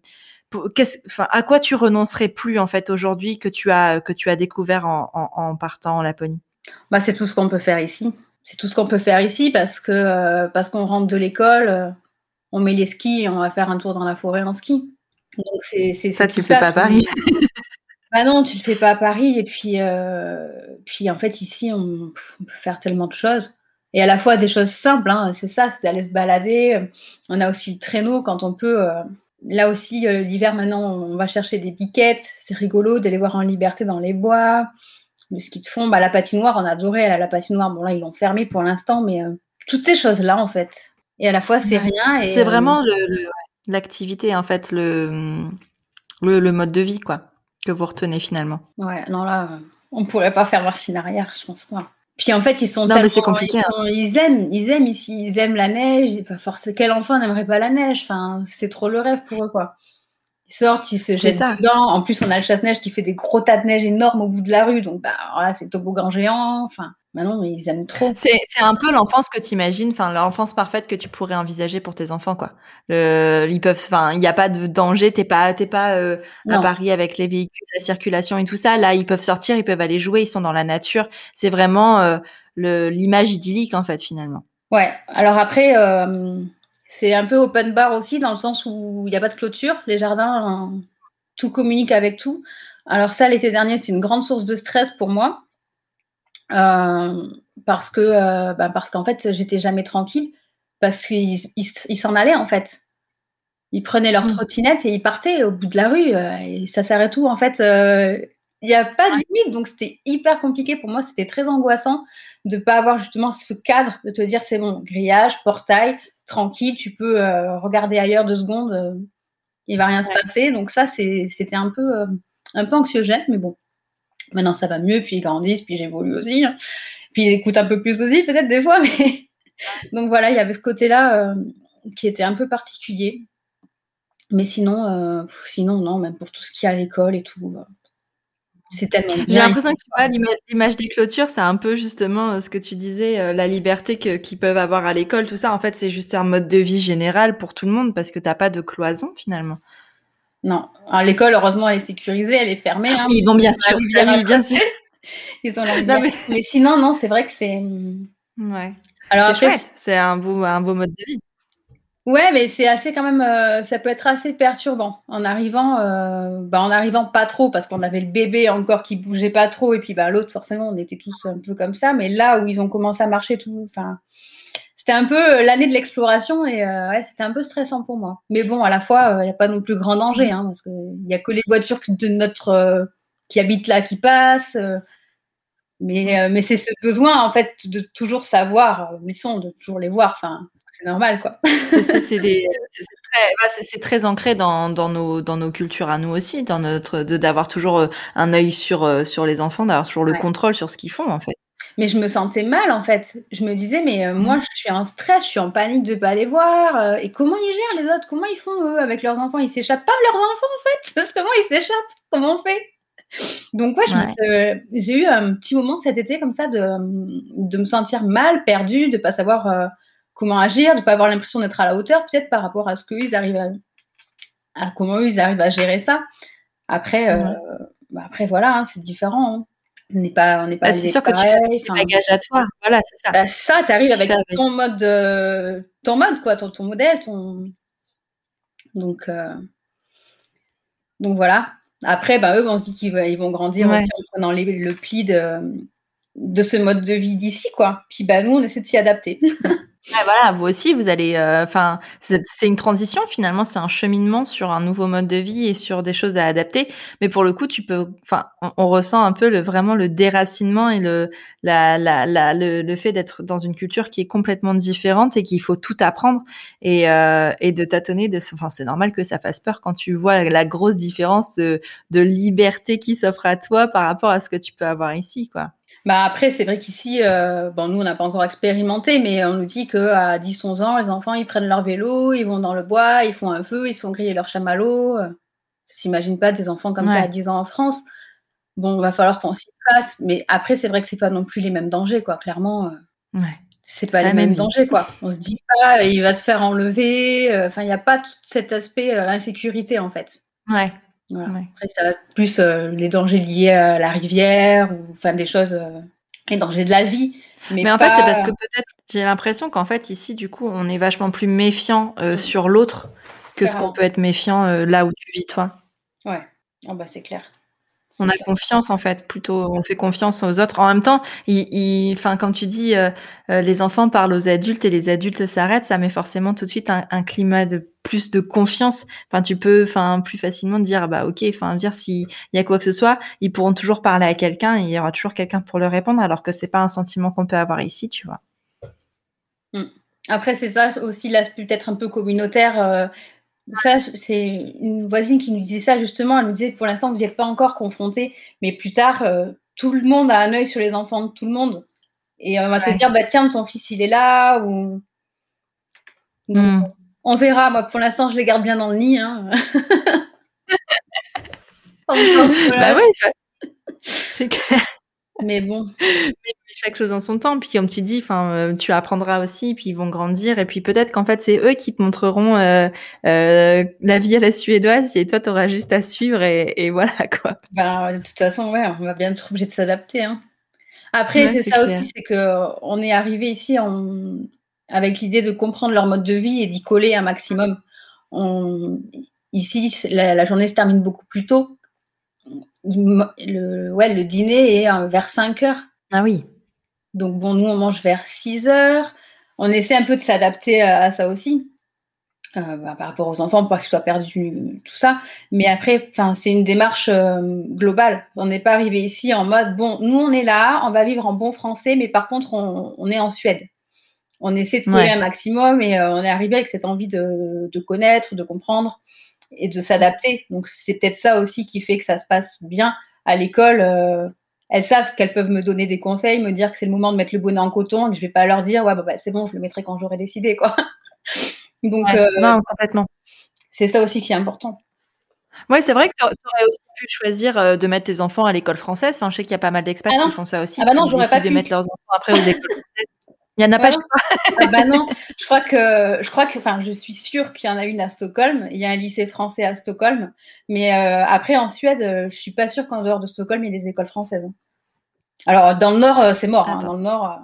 Qu'est-ce, enfin, à quoi tu renoncerais plus en fait aujourd'hui que tu as que tu as découvert en, en, en partant en Laponie? Bah, c'est tout ce qu'on peut faire ici c'est tout ce qu'on peut faire ici parce que parce qu'on rentre de l'école, on met les skis et on va faire un tour dans la forêt en ski. Donc c'est ça, tu fais pas à Paris. bah non, tu le fais pas à Paris. Et puis, puis en fait, ici, on, peut faire tellement de choses. Et à la fois des choses simples, hein, c'est ça, c'est d'aller se balader. On a aussi le traîneau quand on peut. là aussi, l'hiver, maintenant, on va chercher des piquettes. C'est rigolo d'aller voir en liberté dans les bois. Le ski de fond, bah, la patinoire, on a adoré. la patinoire, bon là, ils l'ont fermée pour l'instant, mais toutes ces choses-là, en fait. Et à la fois, c'est rien. C'est vraiment l'activité, en fait, le, le, mode de vie, quoi, que vous retenez finalement. Ouais, non, là, on pourrait pas faire machine arrière, je pense pas. Puis en fait, ils sont non. Hein. Ils, aiment, ils aiment ici, ils aiment la neige. Pas forcément. Quel enfant n'aimerait pas la neige? Enfin, c'est trop le rêve pour eux, quoi. Ils sortent, ils se jettent dedans. En plus, on a le chasse-neige qui fait des gros tas de neige énormes au bout de la rue. Donc, bah, voilà, c'est toboggan géant. Enfin, maintenant, ils aiment trop. C'est un peu l'enfance que tu imagines, enfin, l'enfance parfaite que tu pourrais envisager pour tes enfants, quoi. Le, ils peuvent, enfin, il n'y a pas de danger. T'es pas, t'es pas euh, à Paris avec les véhicules, la circulation et tout ça. Là, ils peuvent sortir, ils peuvent aller jouer, ils sont dans la nature. C'est vraiment euh, l'image idyllique, en fait, finalement. Ouais. Alors après, euh, c'est un peu open bar aussi, dans le sens où il n'y a pas de clôture. Les jardins, tout communique avec tout. Alors ça, l'été dernier, c'est une grande source de stress pour moi. Euh, parce que euh, bah, parce qu'en fait, j'étais jamais tranquille. Parce qu'ils s'en allaient, en fait. Ils prenaient leur mmh. trottinette et ils partaient au bout de la rue. Euh, et ça s'arrête tout. En fait, il n'y a pas de limite. Donc, c'était hyper compliqué pour moi. C'était très angoissant de ne pas avoir justement ce cadre, de te dire c'est bon, grillage, portail, tranquille, tu peux euh, regarder ailleurs deux secondes, il euh, il va rien se passer. Donc ça, c'était un peu, euh, un peu anxiogène, mais bon. Maintenant, ça va mieux, puis ils grandissent, puis j'évolue aussi. Hein. Puis ils écoutent un peu plus aussi, peut-être des fois, mais... Donc voilà, il y avait ce côté-là qui était un peu particulier. Mais sinon, sinon, non, même pour tout ce qui est à l'école et tout, c'est tellement J'ai l'impression que l'image des clôtures, c'est un peu justement euh, ce que tu disais, euh, la liberté qu'ils peuvent avoir à l'école, tout ça. En fait, c'est juste un mode de vie général pour tout le monde parce que t'as pas de cloison finalement. Non. À l'école, heureusement, elle est sécurisée, elle est fermée. Hein. Ils vont bien sûr, bien, bien sûr. Ils ont la mais... mais... sinon, non, c'est vrai que c'est. Ouais. Alors c'est c'est un beau, un beau mode de vie. Ouais, mais c'est assez quand même, euh, ça peut être assez perturbant en arrivant, euh, bah, en arrivant pas trop parce qu'on avait le bébé encore qui bougeait pas trop et puis bah l'autre forcément on était tous un peu comme ça, mais là où ils ont commencé à marcher tout, enfin c'était un peu euh, l'année de l'exploration et c'était un peu stressant pour moi. Mais bon à la fois il n'y a pas non plus grand danger hein, parce qu'il y a que les voitures de notre qui habitent là qui passent. mais mais c'est ce besoin en fait de toujours savoir où ils sont, de toujours les voir. Enfin c'est normal, quoi. c'est très, ancré dans, nos, dans nos cultures à nous aussi, dans notre, d'avoir toujours euh, un œil sur, euh, sur les enfants, d'avoir toujours le contrôle sur ce qu'ils font, en fait. Mais je me sentais mal, en fait. Je me disais, mais euh, moi, je suis en stress, je suis en panique de ne pas les voir. et comment ils gèrent, les autres? Comment ils font, eux, avec leurs enfants? Ils s'échappent pas, leurs enfants, en fait? Comment ils s'échappent Comment on fait? Donc ouais, j'ai eu un petit moment cet été comme ça de, de me sentir mal, perdue, de pas savoir comment agir, de ne pas avoir l'impression d'être à la hauteur, peut-être par rapport à ce qu'ils arrivent à, comment eux, ils arrivent à gérer ça. Après, euh, bah, après voilà, hein, c'est différent. Hein. On n'est pas, on n'est pas. Bah, c'est sûr que tu fais bagages à toi. Voilà, c'est ça. Bah, ça, tu arrives avec ton mode, ton mode quoi, ton, ton modèle, ton. Donc, euh, donc voilà. Après, bah, eux, on se dit qu'ils ils vont grandir aussi en prenant le pli de, de ce mode de vie d'ici, quoi. Puis bah, nous, on essaie de s'y adapter. voilà, vous aussi, vous allez. Euh, enfin, c'est une transition finalement, c'est un cheminement sur un nouveau mode de vie et sur des choses à adapter. Mais pour le coup, tu peux. Enfin, on, ressent un peu le vraiment le déracinement et le la, la, la le, le, fait d'être dans une culture qui est complètement différente et qu'il faut tout apprendre et euh, et de tâtonner. De, enfin, c'est normal que ça fasse peur quand tu vois la, grosse différence de, de liberté qui s'offre à toi par rapport à ce que tu peux avoir ici, quoi. Bah après, c'est vrai qu'ici, euh, bon, nous, on n'a pas encore expérimenté, mais on nous dit qu'à 10-11 ans, les enfants, ils prennent leur vélo, ils vont dans le bois, ils font un feu, ils sont griller leur chamallow. Euh, je s'imagine pas des enfants comme ça à 10 ans en France. Bon, il va falloir qu'on s'y passe. Mais après, c'est vrai que c'est pas non plus les mêmes dangers, quoi. Clairement, euh, ouais. c'est pas les mêmes dangers, quoi. On se dit pas, il va se faire enlever. Euh, enfin, il n'y a pas tout cet aspect insécurité, en fait. Ouais. Après, ça va plus euh, les dangers liés à la rivière ou enfin des choses. Euh, les dangers de la vie. Mais, en fait, c'est parce que peut-être j'ai l'impression qu'en fait ici, du coup, on est vachement plus méfiant euh, sur l'autre que ce qu'on peut être méfiant là où tu vis toi. Ouais, oh, bah c'est clair. On a confiance en fait, plutôt on fait confiance aux autres. En même temps, il, enfin comme tu dis, euh, euh, les enfants parlent aux adultes et les adultes s'arrêtent, ça met forcément tout de suite un, climat de plus de confiance. Enfin, tu peux, enfin plus facilement dire bah ok, enfin dire s'il y a quoi que ce soit, ils pourront toujours parler à quelqu'un, et il y aura toujours quelqu'un pour leur répondre, alors que c'est pas un sentiment qu'on peut avoir ici, tu vois. Mmh. Après, c'est ça aussi l'aspect peut-être un peu communautaire. Euh, ça, c'est une voisine qui nous disait ça justement. Elle nous disait pour l'instant, vous n'y êtes pas encore confrontés, mais plus tard, euh, tout le monde a un œil sur les enfants de tout le monde. Et on va te dire, bah tiens, ton fils, il est là. Ou... Hmm. On verra. Moi, pour l'instant, je les garde bien dans le nid. Hein. bah oui, c'est clair. Mais bon. chaque chose en son temps. Puis comme tu dis, enfin, euh, tu apprendras aussi, puis ils vont grandir. Et puis peut-être qu'en fait, c'est eux qui te montreront euh, euh, la vie à la suédoise, et toi, tu auras juste à suivre, et, voilà quoi. Ben, de toute façon, ouais, on va bien être obligé de s'adapter. Hein. Après, c'est ça aussi, c'est que on est arrivé ici avec l'idée de comprendre leur mode de vie et d'y coller un maximum. On... Ici, la, journée se termine beaucoup plus tôt le, ouais, le dîner est euh, vers 5 heures. Ah oui. Donc bon, nous on mange vers 6 heures. On essaie un peu de s'adapter à, ça aussi. Euh, bah, par rapport aux enfants pour pas qu'ils soient perdus, tout ça. Mais après, c'est une démarche euh, globale. On n'est pas arrivé ici en mode bon, nous on est là, on va vivre en bon français, mais par contre on, est en Suède. On essaie de coller un maximum et on est arrivé avec cette envie de, de connaître, de comprendre et de s'adapter. Donc c'est peut-être ça aussi qui fait que ça se passe bien à l'école. Euh, elles savent qu'elles peuvent me donner des conseils, me dire que c'est le moment de mettre le bonnet en coton, et que je vais pas leur dire ouais bah, bah c'est bon, je le mettrai quand j'aurai décidé quoi. Donc euh, non complètement. C'est ça aussi qui est important. Oui, c'est vrai que tu aurais aussi pu choisir euh, de mettre tes enfants à l'école française. Enfin, je sais qu'il y a pas mal d'experts ah qui font ça aussi. Ah bah non, j'aurais pas de mettre leurs enfants après aux écoles françaises. Il n'y en a pas. Ah bah non, je crois que, je crois que, enfin, je suis sûre qu'il y en a une à Stockholm. Il y a un lycée français à Stockholm, mais euh, après en Suède, euh, je suis pas sûre qu'en dehors de Stockholm, il y ait des écoles françaises. Alors dans le nord, euh, c'est mort. Hein, dans le nord.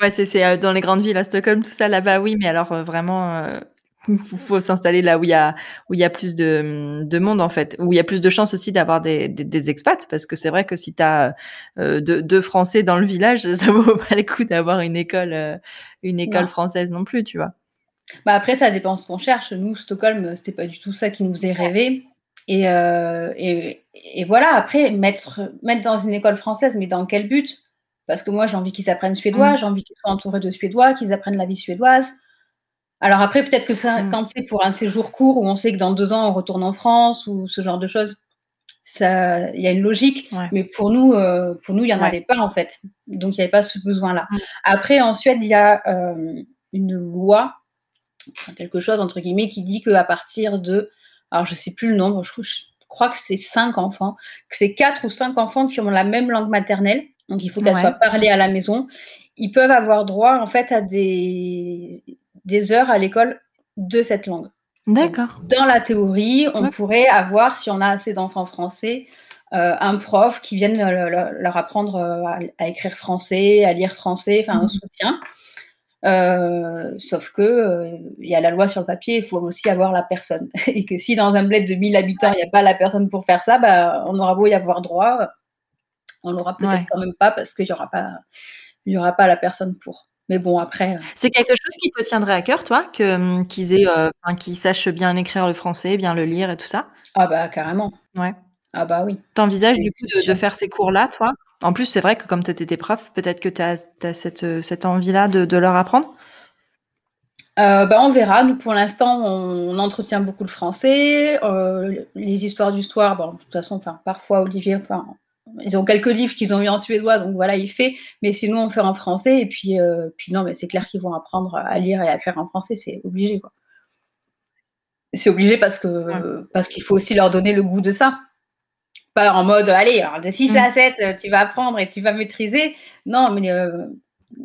Ouais, c'est dans les grandes villes à Stockholm, tout ça là-bas, oui, mais alors vraiment, il faut s'installer là où il y a où il y a plus de, de monde en fait, où il y a plus de chances aussi d'avoir des, des, expats, parce que c'est vrai que si tu as euh, deux, Français dans le village, ça vaut pas le coup d'avoir une école euh, une école française non plus, tu vois. Bah après, ça dépend ce qu'on cherche. Nous, Stockholm, c'était pas du tout ça qui nous faisait rêver. Et, euh, et, et, voilà, après, mettre, mettre dans une école française, mais dans quel but? Parce que moi, j'ai envie qu'ils apprennent suédois, mmh. j'ai envie qu'ils soient entourés de suédois, qu'ils apprennent la vie suédoise. Alors après, peut-être que ça, mm. quand c'est pour un séjour court où on sait que dans deux ans on retourne en France ou ce genre de choses, ça, il y a une logique. Mais pour nous, euh, pour nous, il y en avait pas en fait. Donc il n'y avait pas ce besoin-là. Mm. Après, en Suède, il y a euh, une loi, quelque chose entre guillemets, qui dit qu'à partir de, alors je sais plus le nombre, je, crois que c'est cinq enfants, que c'est quatre ou cinq enfants qui ont la même langue maternelle. Donc il faut qu'elle soit parlée à la maison. Ils peuvent avoir droit en fait à des des heures à l'école de cette langue. D'accord. Dans la théorie, on pourrait avoir, si on a assez d'enfants français, euh, un prof qui vienne leur, apprendre euh, à, écrire français, à lire français, enfin un mhm. soutien. Euh, sauf que il y a la loi sur le papier, il faut aussi avoir la personne. Et que si dans un bled de 1000 habitants, il n'y a pas la personne pour faire ça, bah, on aura beau y avoir droit, on l'aura peut-être quand même pas parce qu'il n'y aura pas, il y aura pas la personne pour. Mais bon, après. Euh, c'est quelque chose qui te tiendrait à cœur, toi, que, qu'ils aient, euh, qu'ils sachent bien écrire le français, bien le lire et tout ça? Ah bah carrément. Ouais. Ah bah oui. T'envisages du coup de, faire ces cours-là, toi? En plus, c'est vrai que comme tu étais prof, peut-être que tu as, cette, euh, cette envie-là de, leur apprendre? Bah, on verra. Nous, pour l'instant, on, entretient beaucoup le français. les histoires du soir, bon, de toute façon, enfin, parfois, Olivier, enfin, ils ont quelques livres qu'ils ont eu en suédois, donc voilà, il fait. Mais sinon, on fait en français. Et puis, euh, puis non, mais c'est clair qu'ils vont apprendre à lire et à écrire en français, c'est obligé, quoi. C'est obligé parce que parce qu'il faut aussi leur donner le goût de ça. Pas en mode, allez, de 6 à 7, mm. tu vas apprendre et tu vas maîtriser. Non, mais euh,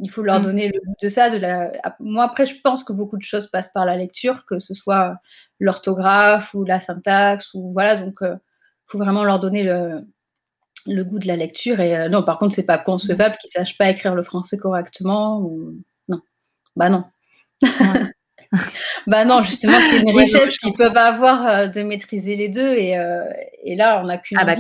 il faut leur mm. donner le goût de ça. De la... Moi, après, je pense que beaucoup de choses passent par la lecture, que ce soit l'orthographe ou la syntaxe, ou voilà. Donc, il euh, faut vraiment leur donner le, le goût de la lecture. Et non, par contre, c'est pas concevable qu'ils sachent pas écrire le français correctement. Ou... Non, bah non. bah non, justement, c'est une richesse qu'ils peuvent avoir de maîtriser les deux. Et, et là, on n'a qu'une ah bah,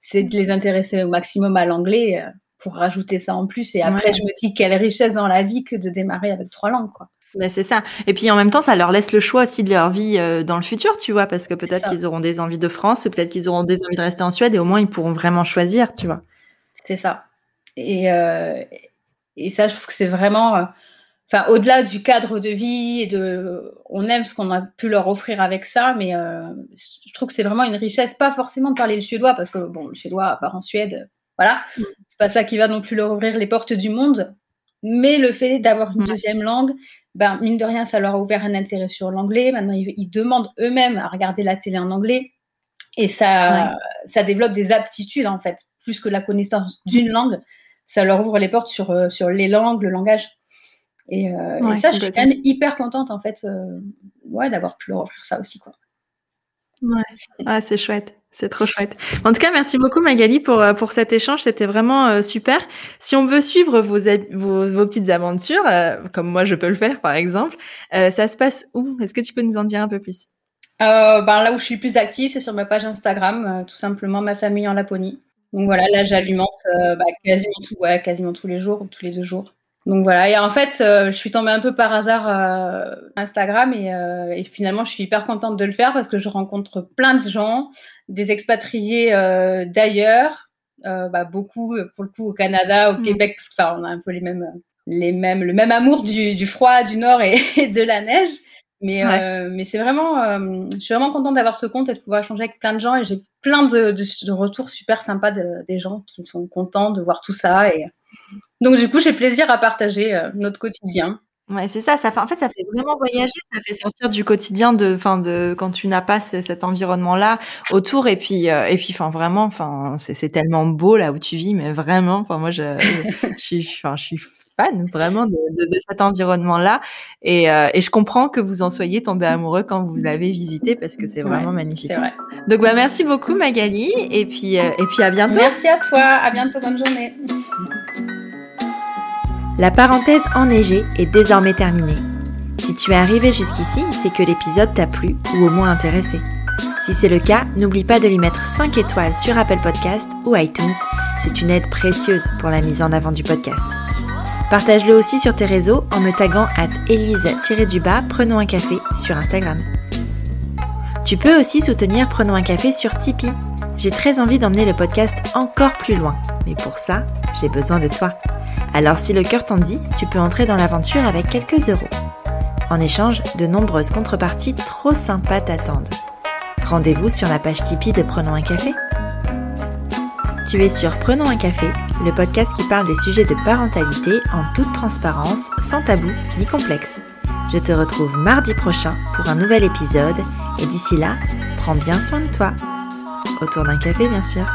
c'est de les intéresser au maximum à l'anglais pour rajouter ça en plus. Et après, je me dis quelle richesse dans la vie que de démarrer avec trois langues, quoi. Ben c'est ça. Et puis en même temps, ça leur laisse le choix aussi de leur vie euh, dans le futur, tu vois, parce que peut-être qu'ils auront des envies de France, peut-être qu'ils auront des envies de rester en Suède, et au moins ils pourront vraiment choisir, tu vois. C'est ça. Et, euh, et ça, je trouve que c'est vraiment, euh, enfin, au-delà du cadre de vie et de, on aime ce qu'on a pu leur offrir avec ça, mais je trouve que c'est vraiment une richesse, pas forcément de parler le suédois, parce que bon, le suédois, à part en Suède, voilà, mm. c'est pas ça qui va non plus leur ouvrir les portes du monde, mais le fait d'avoir une deuxième langue, ben, mine de rien, ça leur a ouvert un intérêt sur l'anglais. Maintenant, ils, demandent eux-mêmes à regarder la télé en anglais. Et ça, ça développe des aptitudes, en fait, plus que la connaissance d'une langue. Ça leur ouvre les portes sur, euh, sur les langues, le langage. Et, euh, ça, je suis quand même hyper contente, en fait, euh, ouais, d'avoir pu leur offrir ça aussi. Quoi. Ouais, ah, c'est chouette. C'est trop chouette. En tout cas, merci beaucoup Magali pour, euh, pour cet échange. C'était vraiment euh, super. Si on veut suivre vos, petites aventures, euh, comme moi je peux le faire par exemple, ça se passe où? Est-ce que tu peux nous en dire un peu plus? Ben, Là où je suis plus active, c'est sur ma page Instagram, tout simplement ma famille en Laponie. Donc voilà, là j'alimente bah, quasiment, quasiment tous les jours ou tous les deux jours. Donc voilà, et en fait, euh, je suis tombée un peu par hasard euh, Instagram et, euh, et, finalement, je suis hyper contente de le faire parce que je rencontre plein de gens, des expatriés euh, d'ailleurs, bah, beaucoup pour le coup au Canada, au mmh. Québec, parce que on a un peu les mêmes, les mêmes, le même amour du, du froid, du nord et, de la neige. Mais, mais c'est vraiment, je suis vraiment contente d'avoir ce compte et de pouvoir échanger avec plein de gens et j'ai plein de, de, de, retours super sympas de, des gens qui sont contents de voir tout ça et donc du coup, j'ai plaisir à partager euh, notre quotidien. Ouais, c'est ça. Ça fait, en fait, ça fait vraiment voyager. Ça fait sortir du quotidien de, enfin, de quand tu n'as pas cet environnement-là autour. Et puis, euh, et puis, enfin, vraiment, enfin, c'est tellement beau là où tu vis, mais vraiment, enfin, moi, je, je, suis, je suis fan vraiment de, de, cet environnement-là. Et, euh, et, je comprends que vous en soyez tombé amoureux quand vous l'avez visité parce que c'est vraiment magnifique. Vrai. Donc, bah, merci beaucoup, Magali. Et puis, et puis, à bientôt. Merci à toi. À bientôt. Bonne journée. La parenthèse enneigée est désormais terminée. Si tu es arrivé jusqu'ici, c'est que l'épisode t'a plu ou au moins intéressé. Si c'est le cas, n'oublie pas de lui mettre 5 étoiles sur Apple Podcast ou iTunes, c'est une aide précieuse pour la mise en avant du podcast. Partage-le aussi sur tes réseaux en me taguant at Elise-du-bas Prenons un café sur Instagram. Tu peux aussi soutenir Prenons un café sur Tipeee. J'ai très envie d'emmener le podcast encore plus loin, mais pour ça, j'ai besoin de toi. Alors si le cœur t'en dit, tu peux entrer dans l'aventure avec quelques euros. En échange, de nombreuses contreparties trop sympas t'attendent. Rendez-vous sur la page Tipeee de Prenons un café. Tu es sur Prenons un café, le podcast qui parle des sujets de parentalité en toute transparence, sans tabou ni complexe. Je te retrouve mardi prochain pour un nouvel épisode et d'ici là, prends bien soin de toi. Autour d'un café bien sûr.